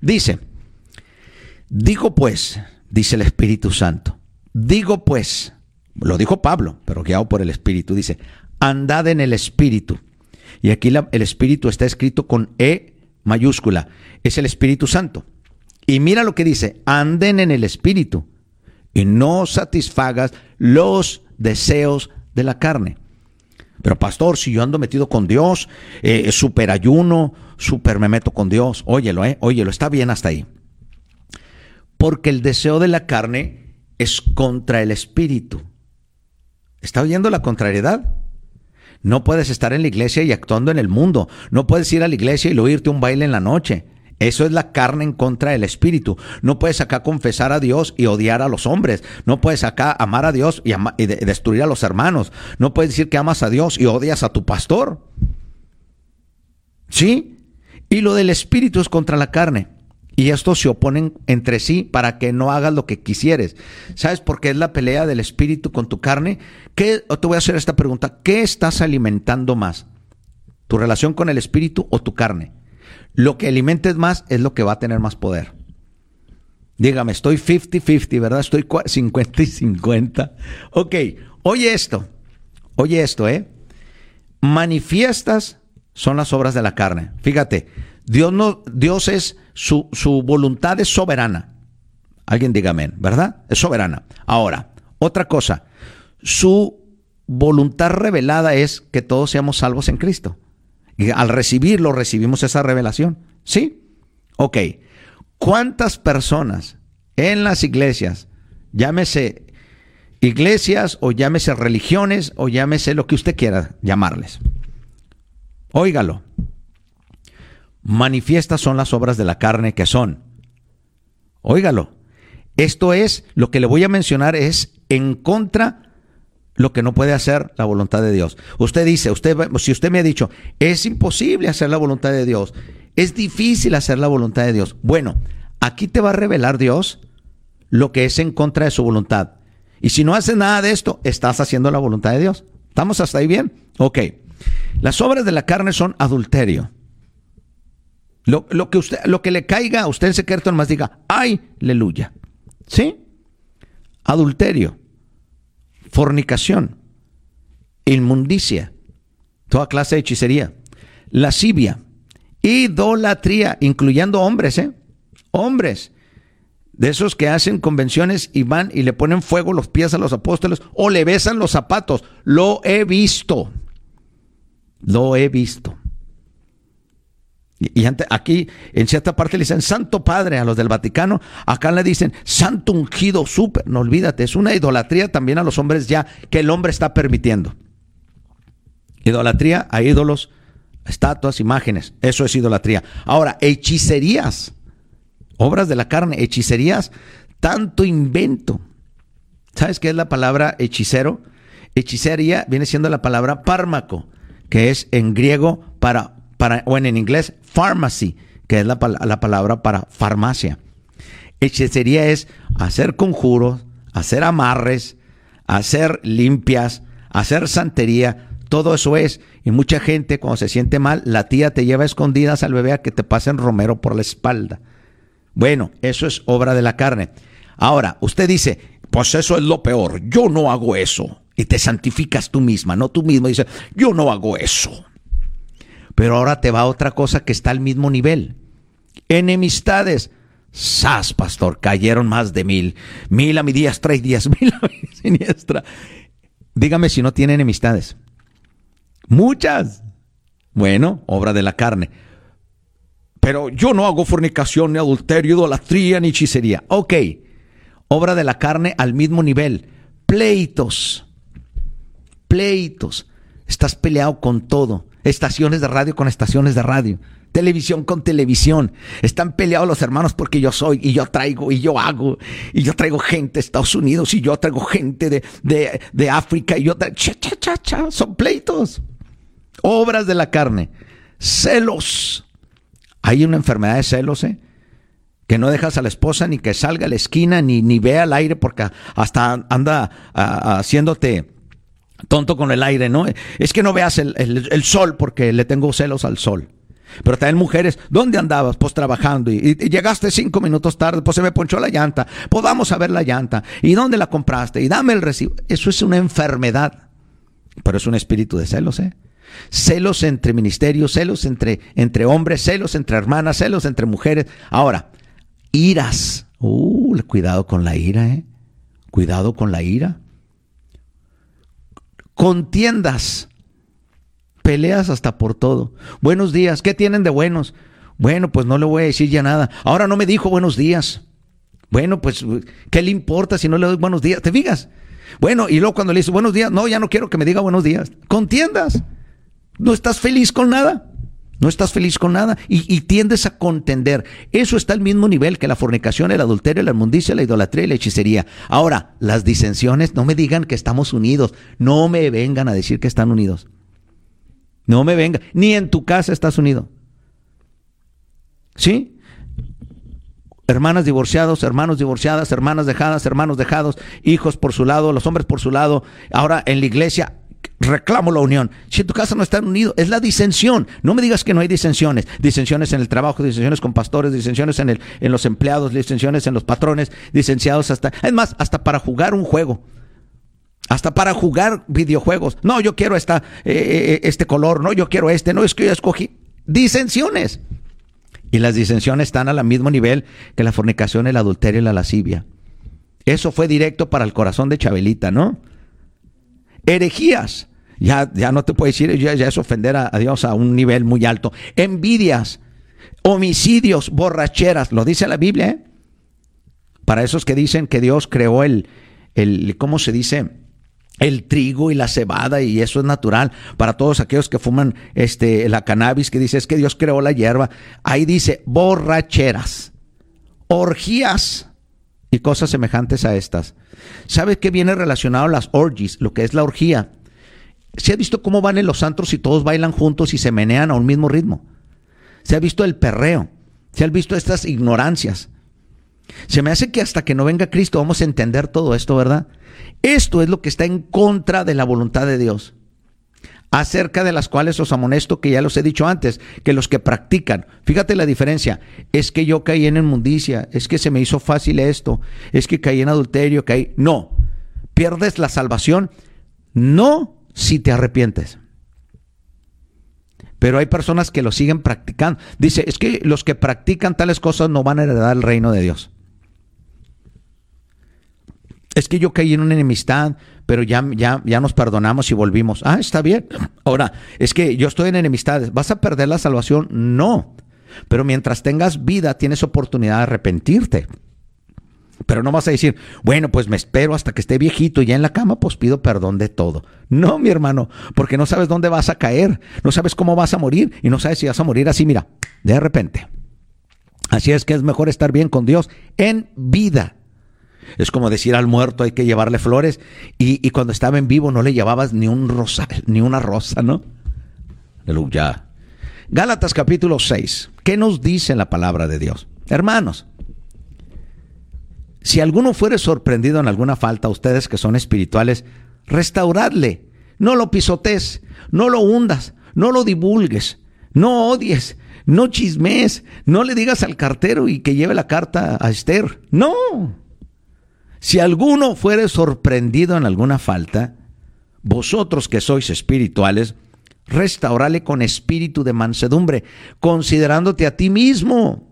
Dice, digo pues, dice el Espíritu Santo. Digo pues, lo dijo Pablo, pero guiado por el Espíritu, dice, andad en el Espíritu. Y aquí el Espíritu está escrito con E mayúscula, es el Espíritu Santo. Y mira lo que dice, anden en el Espíritu y no satisfagas los deseos de la carne. Pero pastor, si yo ando metido con Dios, eh, super ayuno, super me meto con Dios, óyelo, eh, óyelo, está bien hasta ahí porque el deseo de la carne es contra el espíritu. ¿Está oyendo la contrariedad? No puedes estar en la iglesia y actuando en el mundo. No puedes ir a la iglesia y a un baile en la noche. Eso es la carne en contra del espíritu. No puedes acá confesar a Dios y odiar a los hombres. No puedes acá amar a Dios y, destruir a los hermanos. No puedes decir que amas a Dios y odias a tu pastor. ¿Sí? Y lo del espíritu es contra la carne. Y estos se oponen entre sí para que no hagas lo que quisieres. ¿Sabes por qué es la pelea del espíritu con tu carne? ¿Qué, te voy a hacer esta pregunta. ¿Qué estás alimentando más? ¿Tu relación con el espíritu o tu carne? Lo que alimentes más es lo que va a tener más poder. Dígame, estoy 50-50, ¿verdad? Estoy 50 y 50. Ok, oye esto. Oye esto, ¿eh? Manifiestas son las obras de la carne. Fíjate, Dios, no, Dios es, su, su voluntad es soberana. Alguien diga amén, ¿verdad? Es soberana. Ahora, otra cosa, su voluntad revelada es que todos seamos salvos en Cristo. Al recibirlo, recibimos esa revelación. ¿Sí? Ok. ¿Cuántas personas en las iglesias, llámese iglesias o llámese religiones o llámese lo que usted quiera llamarles? Óigalo. Manifiestas son las obras de la carne que son. Óigalo. Esto es, lo que le voy a mencionar es en contra lo que no puede hacer la voluntad de Dios. Usted dice, usted, si usted me ha dicho, es imposible hacer la voluntad de Dios, es difícil hacer la voluntad de Dios. Bueno, aquí te va a revelar Dios lo que es en contra de su voluntad. Y si no haces nada de esto, estás haciendo la voluntad de Dios. ¿Estamos hasta ahí bien? Ok. Las obras de la carne son adulterio, lo, que usted, lo que le caiga a usted en secreto, más diga, ay, aleluya. ¿Sí? Adulterio, fornicación, inmundicia, toda clase de hechicería, lascivia, idolatría, incluyendo hombres, ¿eh? Hombres. De esos que hacen convenciones y van y le ponen fuego los pies a los apóstoles o le besan los zapatos. Lo he visto. Lo he visto. Y, aquí en cierta parte le dicen Santo Padre a los del Vaticano, acá le dicen Santo Ungido Súper, no olvídate, es una idolatría también a los hombres ya que el hombre está permitiendo. Idolatría a ídolos, estatuas, imágenes, eso es idolatría. Ahora, hechicerías, obras de la carne, hechicerías, tanto invento. ¿Sabes qué es la palabra hechicero? Hechicería viene siendo la palabra pármaco, que es en griego para para, o en inglés, pharmacy, que es la, la palabra para farmacia. Hechicería es hacer conjuros, hacer amarres, hacer limpias, hacer santería. Todo eso es. Y mucha gente cuando se siente mal, la tía te lleva escondidas al bebé a que te pasen romero por la espalda. Bueno, eso es obra de la carne. Ahora, usted dice, pues eso es lo peor, yo no hago eso. Y te santificas tú misma, no tú mismo. Dice, yo no hago eso. Pero ahora te va otra cosa que está al mismo nivel. Enemistades. Sas, pastor, cayeron más de mil. Mil a mi diestra y diez mil a mi siniestra. Dígame si no tiene enemistades. Muchas. Bueno, obra de la carne. Pero yo no hago fornicación, ni adulterio, idolatría, ni hechicería. Ok. Obra de la carne al mismo nivel. Pleitos. Pleitos. Estás peleado con todo. Estaciones de radio con estaciones de radio televisión con televisión. Están peleados los hermanos porque yo soy y yo traigo y yo hago y yo traigo gente de Estados Unidos y yo traigo gente de, de, África y yo traigo... Cha, cha, cha, cha. Son pleitos. Obras de la carne. Celos. Hay una enfermedad de celos, ¿eh? que no dejas a la esposa ni que salga a la esquina ni, ni vea el aire porque hasta anda haciéndote tonto con el aire, ¿no? Es que no veas el, el, sol porque le tengo celos al sol. Pero también mujeres, ¿dónde andabas? Pues trabajando y, llegaste cinco minutos tarde, pues se me ponchó la llanta, pues vamos a ver la llanta. ¿Y dónde la compraste? Y dame el recibo. Eso es una enfermedad, pero es un espíritu de celos, ¿eh? Celos entre ministerios, celos entre, entre hombres, celos entre hermanas, celos entre mujeres. Ahora, iras. Uh, cuidado con la ira, ¿eh? Cuidado con la ira. Contiendas peleas hasta por todo. Buenos días, ¿qué tienen de buenos? Bueno, pues no le voy a decir ya nada. Ahora no me dijo buenos días. Bueno, pues, ¿qué le importa si no le doy buenos días? ¿Te fijas? Bueno, y luego cuando le dice buenos días, no, ya no quiero que me diga buenos días. Contiendas. No estás feliz con nada. No estás feliz con nada y, tiendes a contender. Eso está al mismo nivel que la fornicación, el adulterio, la inmundicia, la idolatría y la hechicería. Ahora, las disensiones, no me digan que estamos unidos. No me vengan a decir que están unidos. No me venga. Ni en tu casa estás unido. ¿Sí? Hermanas divorciados, hermanos divorciadas, hermanas dejadas, hermanos dejados, hijos por su lado, los hombres por su lado. Ahora en la iglesia reclamo la unión. Si en tu casa no están unidos, es la disensión. No me digas que no hay disensiones. Disensiones en el trabajo, disensiones con pastores, disensiones en, el, en los empleados, disensiones en los patrones, disenciados hasta... Es más, hasta para jugar un juego. Hasta para jugar videojuegos. No, yo quiero esta, eh, eh, este color, no, yo quiero este, no, es que yo escogí. Disensiones. Y las disensiones están al mismo nivel que la fornicación, el adulterio y la lascivia. Eso fue directo para el corazón de Chabelita, ¿no? Herejías. Ya, ya no te puedo decir, ya, ya es ofender a, Dios a un nivel muy alto. Envidias, homicidios, borracheras. Lo dice la Biblia, ¿eh? Para esos que dicen que Dios creó el, el ¿cómo se dice? el trigo y la cebada y eso es natural para todos aquellos que fuman este la cannabis que dice es que Dios creó la hierba ahí dice borracheras orgías y cosas semejantes a estas. ¿sabes qué viene relacionado a las orgies lo que es la orgía. Se ha visto cómo van en los antros y todos bailan juntos y se menean a un mismo ritmo se ha visto el perreo se han visto estas ignorancias se me hace que hasta que no venga Cristo vamos a entender todo esto, ¿verdad? Esto es lo que está en contra de la voluntad de Dios. Acerca de las cuales os amonesto, que ya los he dicho antes, que los que practican, fíjate la diferencia, es que yo caí en inmundicia, es que se me hizo fácil esto, es que caí en adulterio, caí. No, pierdes la salvación, no si te arrepientes. Pero hay personas que lo siguen practicando. Dice, es que los que practican tales cosas no van a heredar el reino de Dios es que yo caí en una enemistad, pero ya, ya, ya nos perdonamos y volvimos. Ah, está bien. Ahora, es que yo estoy en enemistades. ¿Vas a perder la salvación? No. Pero mientras tengas vida, tienes oportunidad de arrepentirte. Pero no vas a decir, bueno, pues me espero hasta que esté viejito y ya en la cama, pues pido perdón de todo. No, mi hermano, porque no sabes dónde vas a caer, no sabes cómo vas a morir y no sabes si vas a morir así, mira, de repente. Así es que es mejor estar bien con Dios en vida es como decir al muerto hay que llevarle flores y, cuando estaba en vivo no le llevabas ni un rosa, ni una rosa, ¿no? Aleluya. Gálatas capítulo 6. ¿Qué nos dice la palabra de Dios? Hermanos, Si alguno fuere sorprendido en alguna falta, ustedes que son espirituales, restauradle. No lo pisotes, no lo hundas, no lo divulgues, no odies, no chismes, no le digas al cartero y que lleve la carta a Esther. No. Si alguno fuere sorprendido en alguna falta, vosotros que sois espirituales, restaurale con espíritu de mansedumbre, considerándote a ti mismo.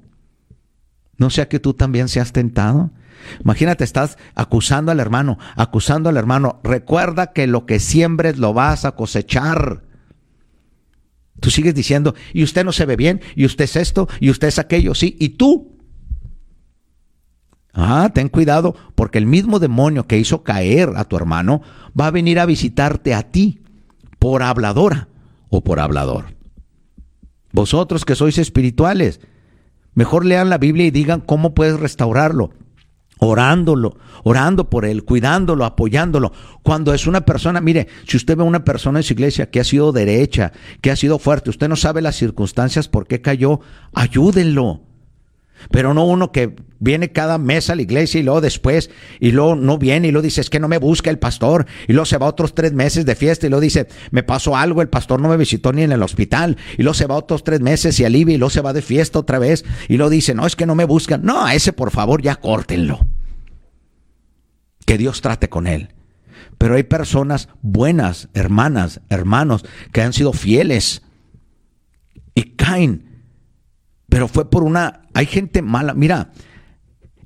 No sea que tú también seas tentado. Imagínate, estás acusando al hermano, acusando al hermano. Recuerda que lo que siembres lo vas a cosechar. Tú sigues diciendo, y usted no se ve bien, y usted es esto, y usted es aquello, sí, y tú. Ah, ten cuidado, porque el mismo demonio que hizo caer a tu hermano va a venir a visitarte a ti por habladora o por hablador. Vosotros que sois espirituales, mejor lean la Biblia y digan cómo puedes restaurarlo orándolo, orando por él, cuidándolo, apoyándolo. Cuando es una persona, mire, si usted ve a una persona en su iglesia que ha sido derecha, que ha sido fuerte, usted no sabe las circunstancias por qué cayó, ayúdenlo. Pero no uno que viene cada mes a la iglesia y luego después, y luego no viene y luego dice, es que no me busca el pastor, y luego se va otros tres meses de fiesta y luego dice, me pasó algo, el pastor no me visitó ni en el hospital, y luego se va otros tres meses y alivia y luego se va de fiesta otra vez, y luego dice, no, es que no me buscan. No, a ese por favor ya córtenlo. Que Dios trate con él. Pero hay personas buenas, hermanas, hermanos, que han sido fieles y caen pero fue por una, hay gente mala, mira,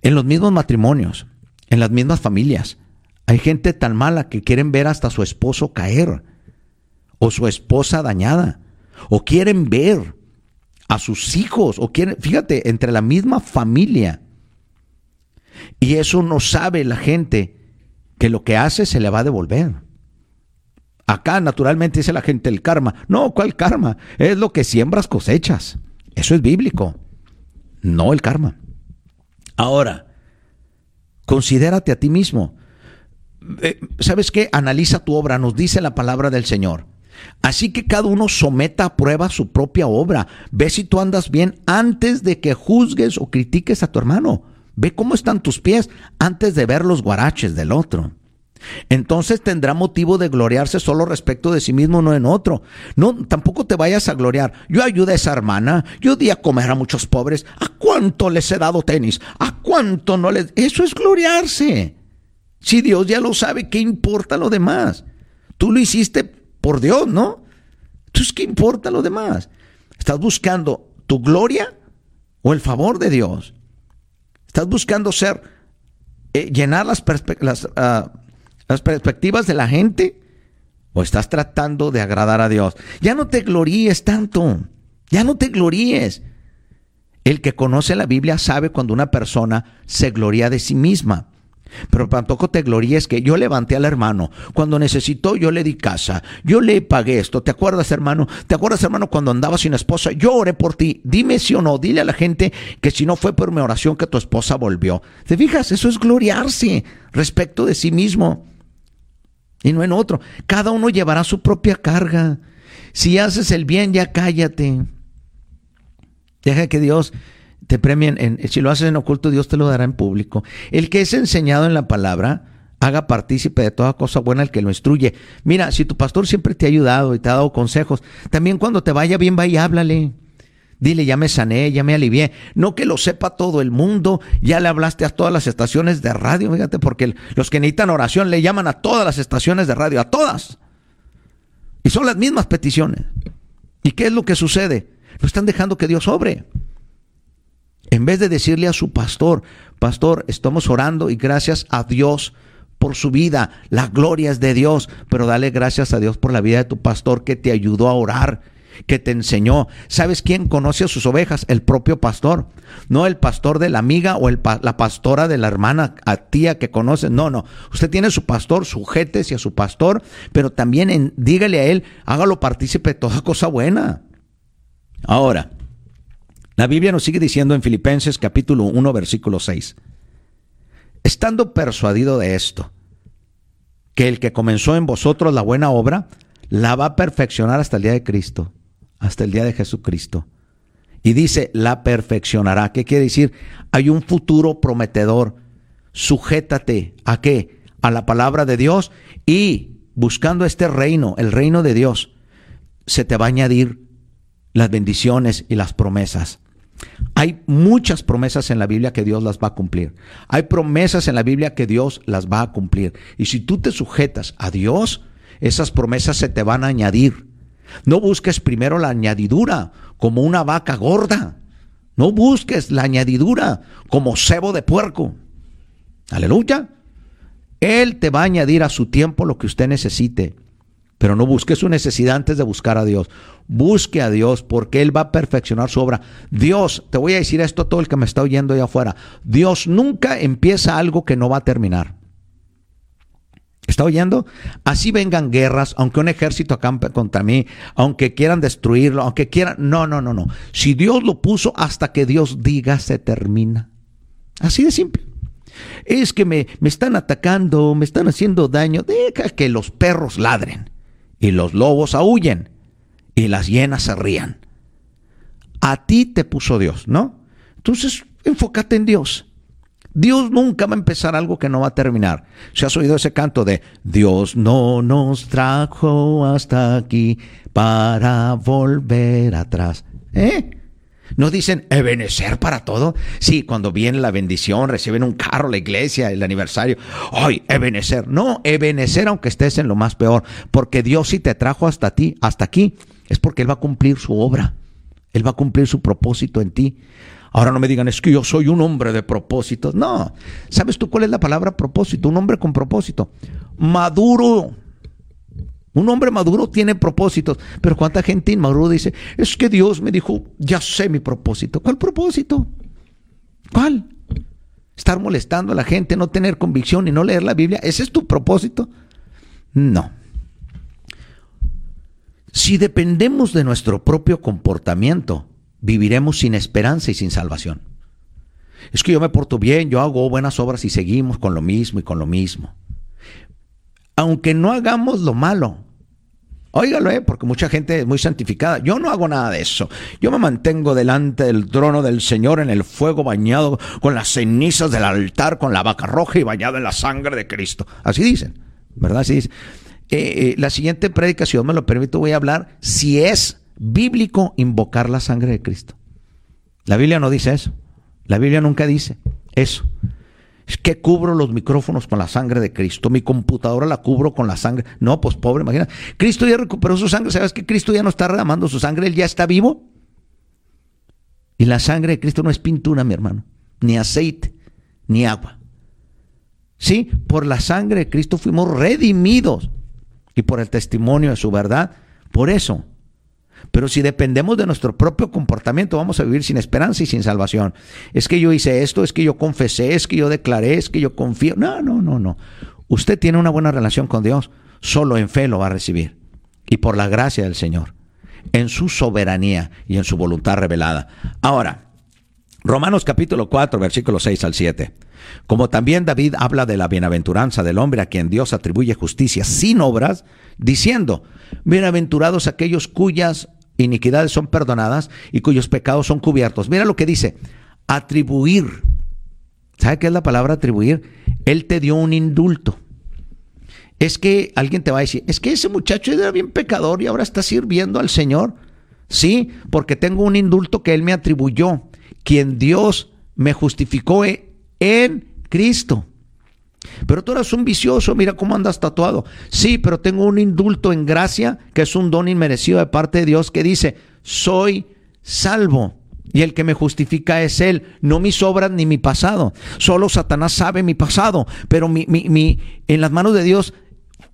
en los mismos matrimonios, en las mismas familias, hay gente tan mala que quieren ver hasta su esposo caer o su esposa dañada o quieren ver a sus hijos o quieren, fíjate, entre la misma familia. Y eso no sabe la gente que lo que hace se le va a devolver. Acá naturalmente dice la gente el karma. No, ¿cuál karma? Es lo que siembras cosechas. Eso es bíblico, no el karma. Ahora, considérate a ti mismo. Eh, ¿Sabes qué? Analiza tu obra, nos dice la palabra del Señor. Así que cada uno someta a prueba su propia obra. Ve si tú andas bien antes de que juzgues o critiques a tu hermano. Ve cómo están tus pies antes de ver los guaraches del otro. Entonces tendrá motivo de gloriarse solo respecto de sí mismo, no en otro. No, tampoco te vayas a gloriar. Yo ayudé a esa hermana, yo di a comer a muchos pobres. ¿A cuánto les he dado tenis? ¿A cuánto no les? Eso es gloriarse. Si Dios ya lo sabe, ¿qué importa lo demás? Tú lo hiciste por Dios, ¿no? Entonces, ¿qué importa lo demás? ¿Estás buscando tu gloria o el favor de Dios? ¿Estás buscando ser, eh, llenar las, las uh, las perspectivas de la gente o estás tratando de agradar a Dios. Ya no te gloríes tanto, ya no te gloríes. El que conoce la Biblia sabe cuando una persona se gloria de sí misma. Pero tampoco te gloríes que yo levanté al hermano. Cuando necesitó, yo le di casa. Yo le pagué esto. ¿Te acuerdas, hermano? ¿Te acuerdas, hermano, cuando andaba sin esposa? Yo oré por ti. Dime si o no. Dile a la gente que si no fue por mi oración que tu esposa volvió. ¿Te fijas? Eso es gloriarse respecto de sí mismo y no en otro. Cada uno llevará su propia carga. Si haces el bien, ya cállate. Deja que Dios te premie. En, si lo haces en oculto, Dios te lo dará en público. El que es enseñado en la palabra, haga partícipe de toda cosa buena el que lo instruye. Mira, si tu pastor siempre te ha ayudado y te ha dado consejos, también cuando te vaya bien, vaya y háblale. Dile, ya me sané, ya me alivié. No que lo sepa todo el mundo, ya le hablaste a todas las estaciones de radio, fíjate, porque los que necesitan oración le llaman a todas las estaciones de radio, a todas. Y son las mismas peticiones. ¿Y qué es lo que sucede? No están dejando que Dios obre. En vez de decirle a su pastor, pastor, estamos orando y gracias a Dios por su vida, la gloria es de Dios, pero dale gracias a Dios por la vida de tu pastor que te ayudó a orar que te enseñó. ¿Sabes quién conoce a sus ovejas? El propio pastor. No el pastor de la amiga o la pastora de la hermana, a tía que conoce. No, no. Usted tiene su pastor, sujétese a su pastor, pero también dígale a él, hágalo partícipe de toda cosa buena. Ahora, la Biblia nos sigue diciendo en Filipenses capítulo 1, versículo 6. Estando persuadido de esto, que el que comenzó en vosotros la buena obra, la va a perfeccionar hasta el día de Cristo hasta el día de Jesucristo. Y dice, la perfeccionará. ¿Qué quiere decir? Hay un futuro prometedor sujétate a qué? A la palabra de Dios y buscando este reino, el reino de Dios, se te va a añadir las bendiciones y las promesas. Hay muchas promesas en la Biblia que Dios las va a cumplir. Hay promesas en la Biblia que Dios las va a cumplir. Y si tú te sujetas a Dios, esas promesas se te van a añadir. No busques primero la añadidura como una vaca gorda. No busques la añadidura como cebo de puerco. Aleluya. Él te va a añadir a su tiempo lo que usted necesite. Pero no busque su necesidad antes de buscar a Dios. Busque a Dios porque Él va a perfeccionar su obra. Dios, te voy a decir esto a todo el que me está oyendo allá afuera. Dios nunca empieza algo que no va a terminar. ¿Está oyendo? Así vengan guerras, aunque un ejército acampe contra mí, aunque quieran destruirlo, aunque quieran... No, no, no, no. Si Dios lo puso hasta que Dios diga se termina. Así de simple. Es que me, me están atacando, me están haciendo daño. Deja que los perros ladren y los lobos aúllen y las hienas se rían. A ti te puso Dios, ¿no? Entonces, enfócate en Dios. Dios nunca va a empezar algo que no va a terminar. ¿Se has oído ese canto de Dios no nos trajo hasta aquí para volver atrás? ¿Eh? ¿No dicen Ebenecer para todo? Sí, cuando viene la bendición, reciben un carro, la iglesia, el aniversario. ¡Ay, Ebenecer! No, Ebenecer aunque estés en lo más peor. Porque Dios si te trajo hasta ti, hasta aquí, es porque Él va a cumplir su obra. Él va a cumplir su propósito en ti. Ahora no me digan, es que yo soy un hombre de propósitos. No. ¿Sabes tú cuál es la palabra propósito? Un hombre con propósito. Maduro. Un hombre maduro tiene propósitos, pero cuánta gente inmaduro dice, es que Dios me dijo, ya sé mi propósito. ¿Cuál propósito? ¿Cuál? Estar molestando a la gente, no tener convicción y no leer la Biblia, ¿ese es tu propósito? No. Si dependemos de nuestro propio comportamiento, viviremos sin esperanza y sin salvación. Es que yo me porto bien, yo hago buenas obras y seguimos con lo mismo y con lo mismo. Aunque no hagamos lo malo, Óigalo, eh, porque mucha gente es muy santificada. Yo no hago nada de eso. Yo me mantengo delante del trono del Señor en el fuego bañado con las cenizas del altar, con la vaca roja y bañado en la sangre de Cristo. Así dicen, ¿verdad? Así dicen. Eh, eh, la siguiente predicación, me lo permito, voy a hablar si es bíblico invocar la sangre de Cristo. La Biblia no dice eso. La Biblia nunca dice eso es que cubro los micrófonos con la sangre de Cristo, mi computadora la cubro con la sangre. No, pues pobre, imagina. Cristo ya recuperó su sangre, ¿sabes que Cristo ya no está derramando su sangre, él ya está vivo? Y la sangre de Cristo no es pintura, mi hermano, ni aceite, ni agua. Sí, por la sangre de Cristo fuimos redimidos y por el testimonio de su verdad, por eso pero si dependemos de nuestro propio comportamiento, vamos a vivir sin esperanza y sin salvación. Es que yo hice esto, es que yo confesé, es que yo declaré, es que yo confío. No, no, no, no. Usted tiene una buena relación con Dios, solo en fe lo va a recibir. Y por la gracia del Señor, en su soberanía y en su voluntad revelada. Ahora, Romanos capítulo 4, versículos 6 al 7. Como también David habla de la bienaventuranza del hombre a quien Dios atribuye justicia sin obras, diciendo, bienaventurados aquellos cuyas iniquidades son perdonadas y cuyos pecados son cubiertos. Mira lo que dice, atribuir. ¿Sabe qué es la palabra atribuir? Él te dio un indulto. Es que alguien te va a decir, es que ese muchacho era bien pecador y ahora está sirviendo al Señor. Sí, porque tengo un indulto que Él me atribuyó, quien Dios me justificó en Cristo. Pero tú eres un vicioso, mira cómo andas tatuado. Sí, pero tengo un indulto en gracia, que es un don inmerecido de parte de Dios, que dice, soy salvo. Y el que me justifica es Él, no mis obras ni mi pasado. Solo Satanás sabe mi pasado, pero mi, en las manos de Dios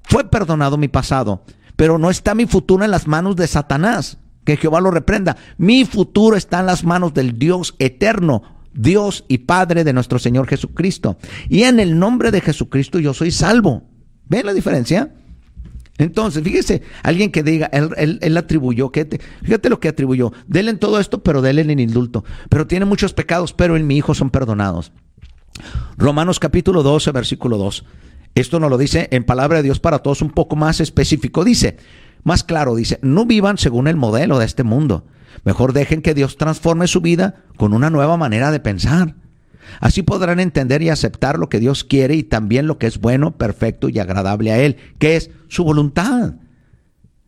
fue perdonado mi pasado. Pero no está mi futuro en las manos de Satanás. Que Jehová lo reprenda. Mi futuro está en las manos del Dios eterno, Dios y Padre de nuestro Señor Jesucristo. Y en el nombre de Jesucristo yo soy salvo. ¿Ven la diferencia? Entonces, fíjese, alguien que diga, él, él, atribuyó, fíjate lo que atribuyó, denle en todo esto, pero denle en indulto. Pero tiene muchos pecados, pero en mi hijo son perdonados. Romanos capítulo 12, versículo 2. Esto nos lo dice en palabra de Dios para todos un poco más específico. Dice, más claro, dice, no vivan según el modelo de este mundo Mejor dejen que Dios transforme su vida con una nueva manera de pensar. Así podrán entender y aceptar lo que Dios quiere y también lo que es bueno, perfecto y agradable a Él, que es su voluntad.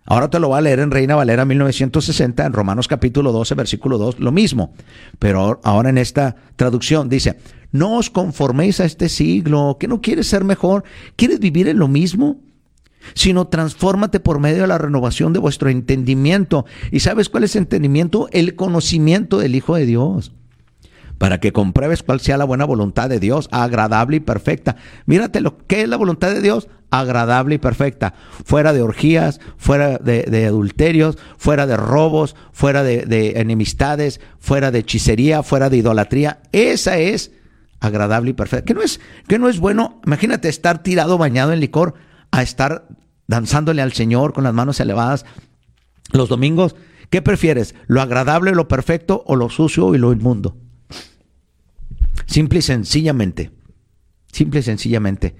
Ahora te lo voy a leer en Reina Valera 1960, en Romanos capítulo 12, versículo 2, lo mismo. Pero ahora en esta traducción dice, no os conforméis a este siglo, que no quieres ser mejor, quieres vivir en lo mismo, sino transfórmate por medio de la renovación de vuestro entendimiento. ¿Y sabes cuál es el entendimiento? El conocimiento del Hijo de Dios para que compruebes cuál sea la buena voluntad de Dios, agradable y perfecta. Mírate lo que es la voluntad de Dios, agradable y perfecta. Fuera de orgías, fuera de, adulterios, fuera de robos, fuera de, enemistades, fuera de hechicería, fuera de idolatría. Esa es agradable y perfecta. Que no es, que no es bueno, imagínate estar tirado bañado en licor a estar danzándole al Señor con las manos elevadas los domingos. ¿Qué prefieres? ¿Lo agradable, lo perfecto o lo sucio y lo inmundo? Simple y sencillamente, simple y sencillamente,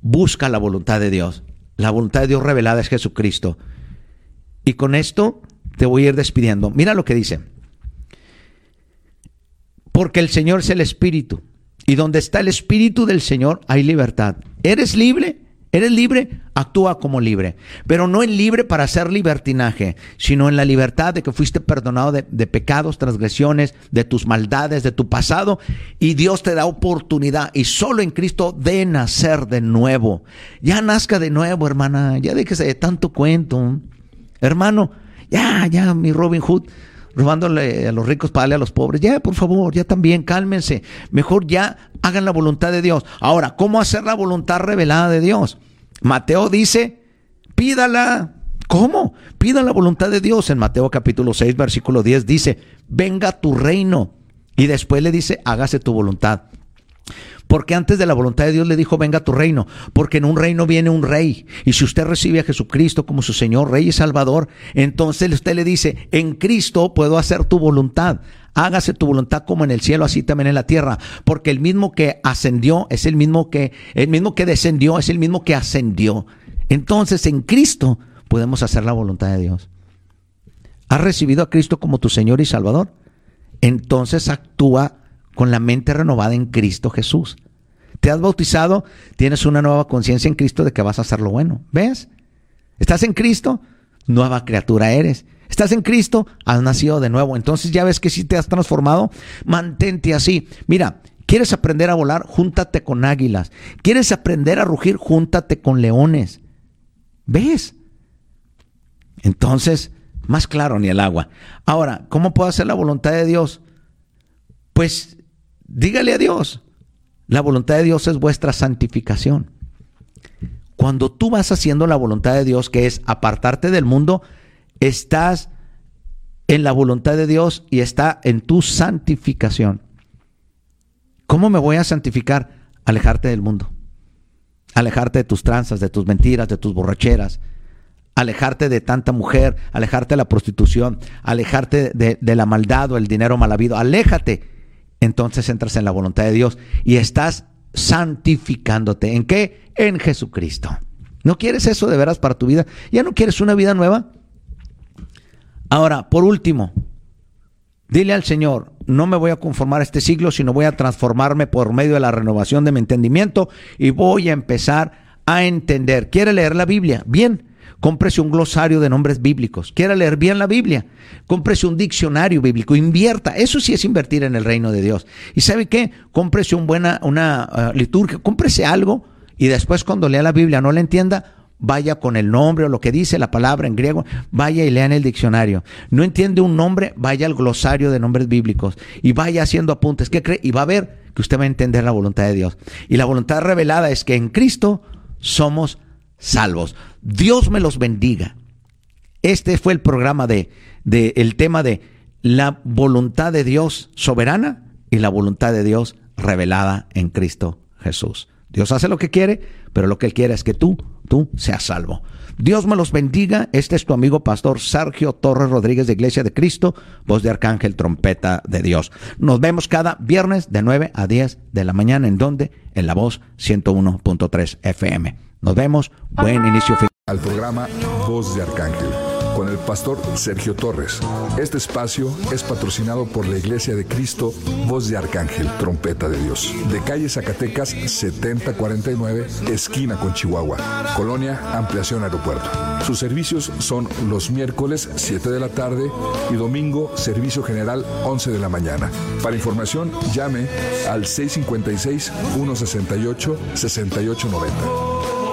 busca la voluntad de Dios. La voluntad de Dios revelada es Jesucristo. Y con esto te voy a ir despidiendo. Mira lo que dice. Porque el Señor es el Espíritu. Y donde está el Espíritu del Señor hay libertad. ¿Eres libre? Eres libre, actúa como libre, pero no en libre para hacer libertinaje, sino en la libertad de que fuiste perdonado de, pecados, transgresiones, de tus maldades, de tu pasado, y Dios te da oportunidad, y solo en Cristo de nacer de nuevo. Ya nazca de nuevo, hermana, ya déjese de tanto cuento. Hermano, ya, ya, mi Robin Hood, robándole a los ricos para darle a los pobres. Ya, por favor, ya también, cálmense. Mejor ya hagan la voluntad de Dios. Ahora, ¿cómo hacer la voluntad revelada de Dios? Mateo dice, pídala. ¿Cómo? Pida la voluntad de Dios. En Mateo capítulo 6, versículo 10 dice, venga tu reino. Y después le dice, hágase tu voluntad. Porque antes de la voluntad de Dios le dijo, venga tu reino, porque en un reino viene un rey. Y si usted recibe a Jesucristo como su Señor, Rey y Salvador, entonces usted le dice, en Cristo puedo hacer tu voluntad. Hágase tu voluntad como en el cielo, así también en la tierra. Porque el mismo que ascendió es el mismo que, el mismo que descendió es el mismo que ascendió. Entonces en Cristo podemos hacer la voluntad de Dios. ¿Has recibido a Cristo como tu Señor y Salvador? Entonces actúa con la mente renovada en Cristo Jesús. Te has bautizado, tienes una nueva conciencia en Cristo de que vas a hacer lo bueno. ¿Ves? ¿Estás en Cristo? Nueva criatura eres. Estás en Cristo, has nacido de nuevo. Entonces ya ves que si te has transformado, mantente así. Mira, ¿quieres aprender a volar? Júntate con águilas. ¿Quieres aprender a rugir? Júntate con leones. ¿Ves? Entonces, más claro ni el agua. Ahora, ¿cómo puedo hacer la voluntad de Dios? Pues Dígale a Dios. La voluntad de Dios es vuestra santificación. Cuando tú vas haciendo la voluntad de Dios, que es apartarte del mundo, estás en la voluntad de Dios y está en tu santificación. ¿Cómo me voy a santificar? Alejarte del mundo. Alejarte de tus tranzas, de tus mentiras, de tus borracheras. Alejarte de tanta mujer, alejarte de la prostitución, alejarte de, la maldad o el dinero mal habido. Aléjate entonces entras en la voluntad de Dios y estás santificándote. ¿En qué? En Jesucristo. ¿No quieres eso de veras para tu vida? ¿Ya no quieres una vida nueva? Ahora, por último, dile al Señor, no me voy a conformar a este siglo, sino voy a transformarme por medio de la renovación de mi entendimiento y voy a empezar a entender. ¿Quiere leer la Biblia? Bien. Cómprese un glosario de nombres bíblicos. Quiera leer bien la Biblia. Cómprese un diccionario bíblico. Invierta. Eso sí es invertir en el reino de Dios. ¿Y sabe qué? Cómprese un buena, una uh, liturgia. Cómprese algo y después cuando lea la Biblia no la entienda, vaya con el nombre o lo que dice la palabra en griego, vaya y lea en el diccionario. No entiende un nombre, vaya al glosario de nombres bíblicos y vaya haciendo apuntes. ¿Qué cree? Y va a ver que usted va a entender la voluntad de Dios. Y la voluntad revelada es que en Cristo somos salvos. Dios me los bendiga. Este fue el programa de, de, el tema de la voluntad de Dios soberana y la voluntad de Dios revelada en Cristo Jesús. Dios hace lo que quiere, pero lo que Él quiere es que tú, tú seas salvo. Dios me los bendiga. Este es tu amigo pastor Sergio Torres Rodríguez de Iglesia de Cristo, voz de Arcángel, trompeta de Dios. Nos vemos cada viernes de 9 a 10 de la mañana. ¿En donde En la voz 101.3 FM. Nos vemos. Buen inicio. Al programa Voz de Arcángel con el pastor Sergio Torres. Este espacio es patrocinado por la Iglesia de Cristo, Voz de Arcángel, Trompeta de Dios, de calle Zacatecas 7049, esquina con Chihuahua, Colonia Ampliación Aeropuerto. Sus servicios son los miércoles 7 de la tarde y domingo servicio general 11 de la mañana. Para información, llame al 656 168 6890.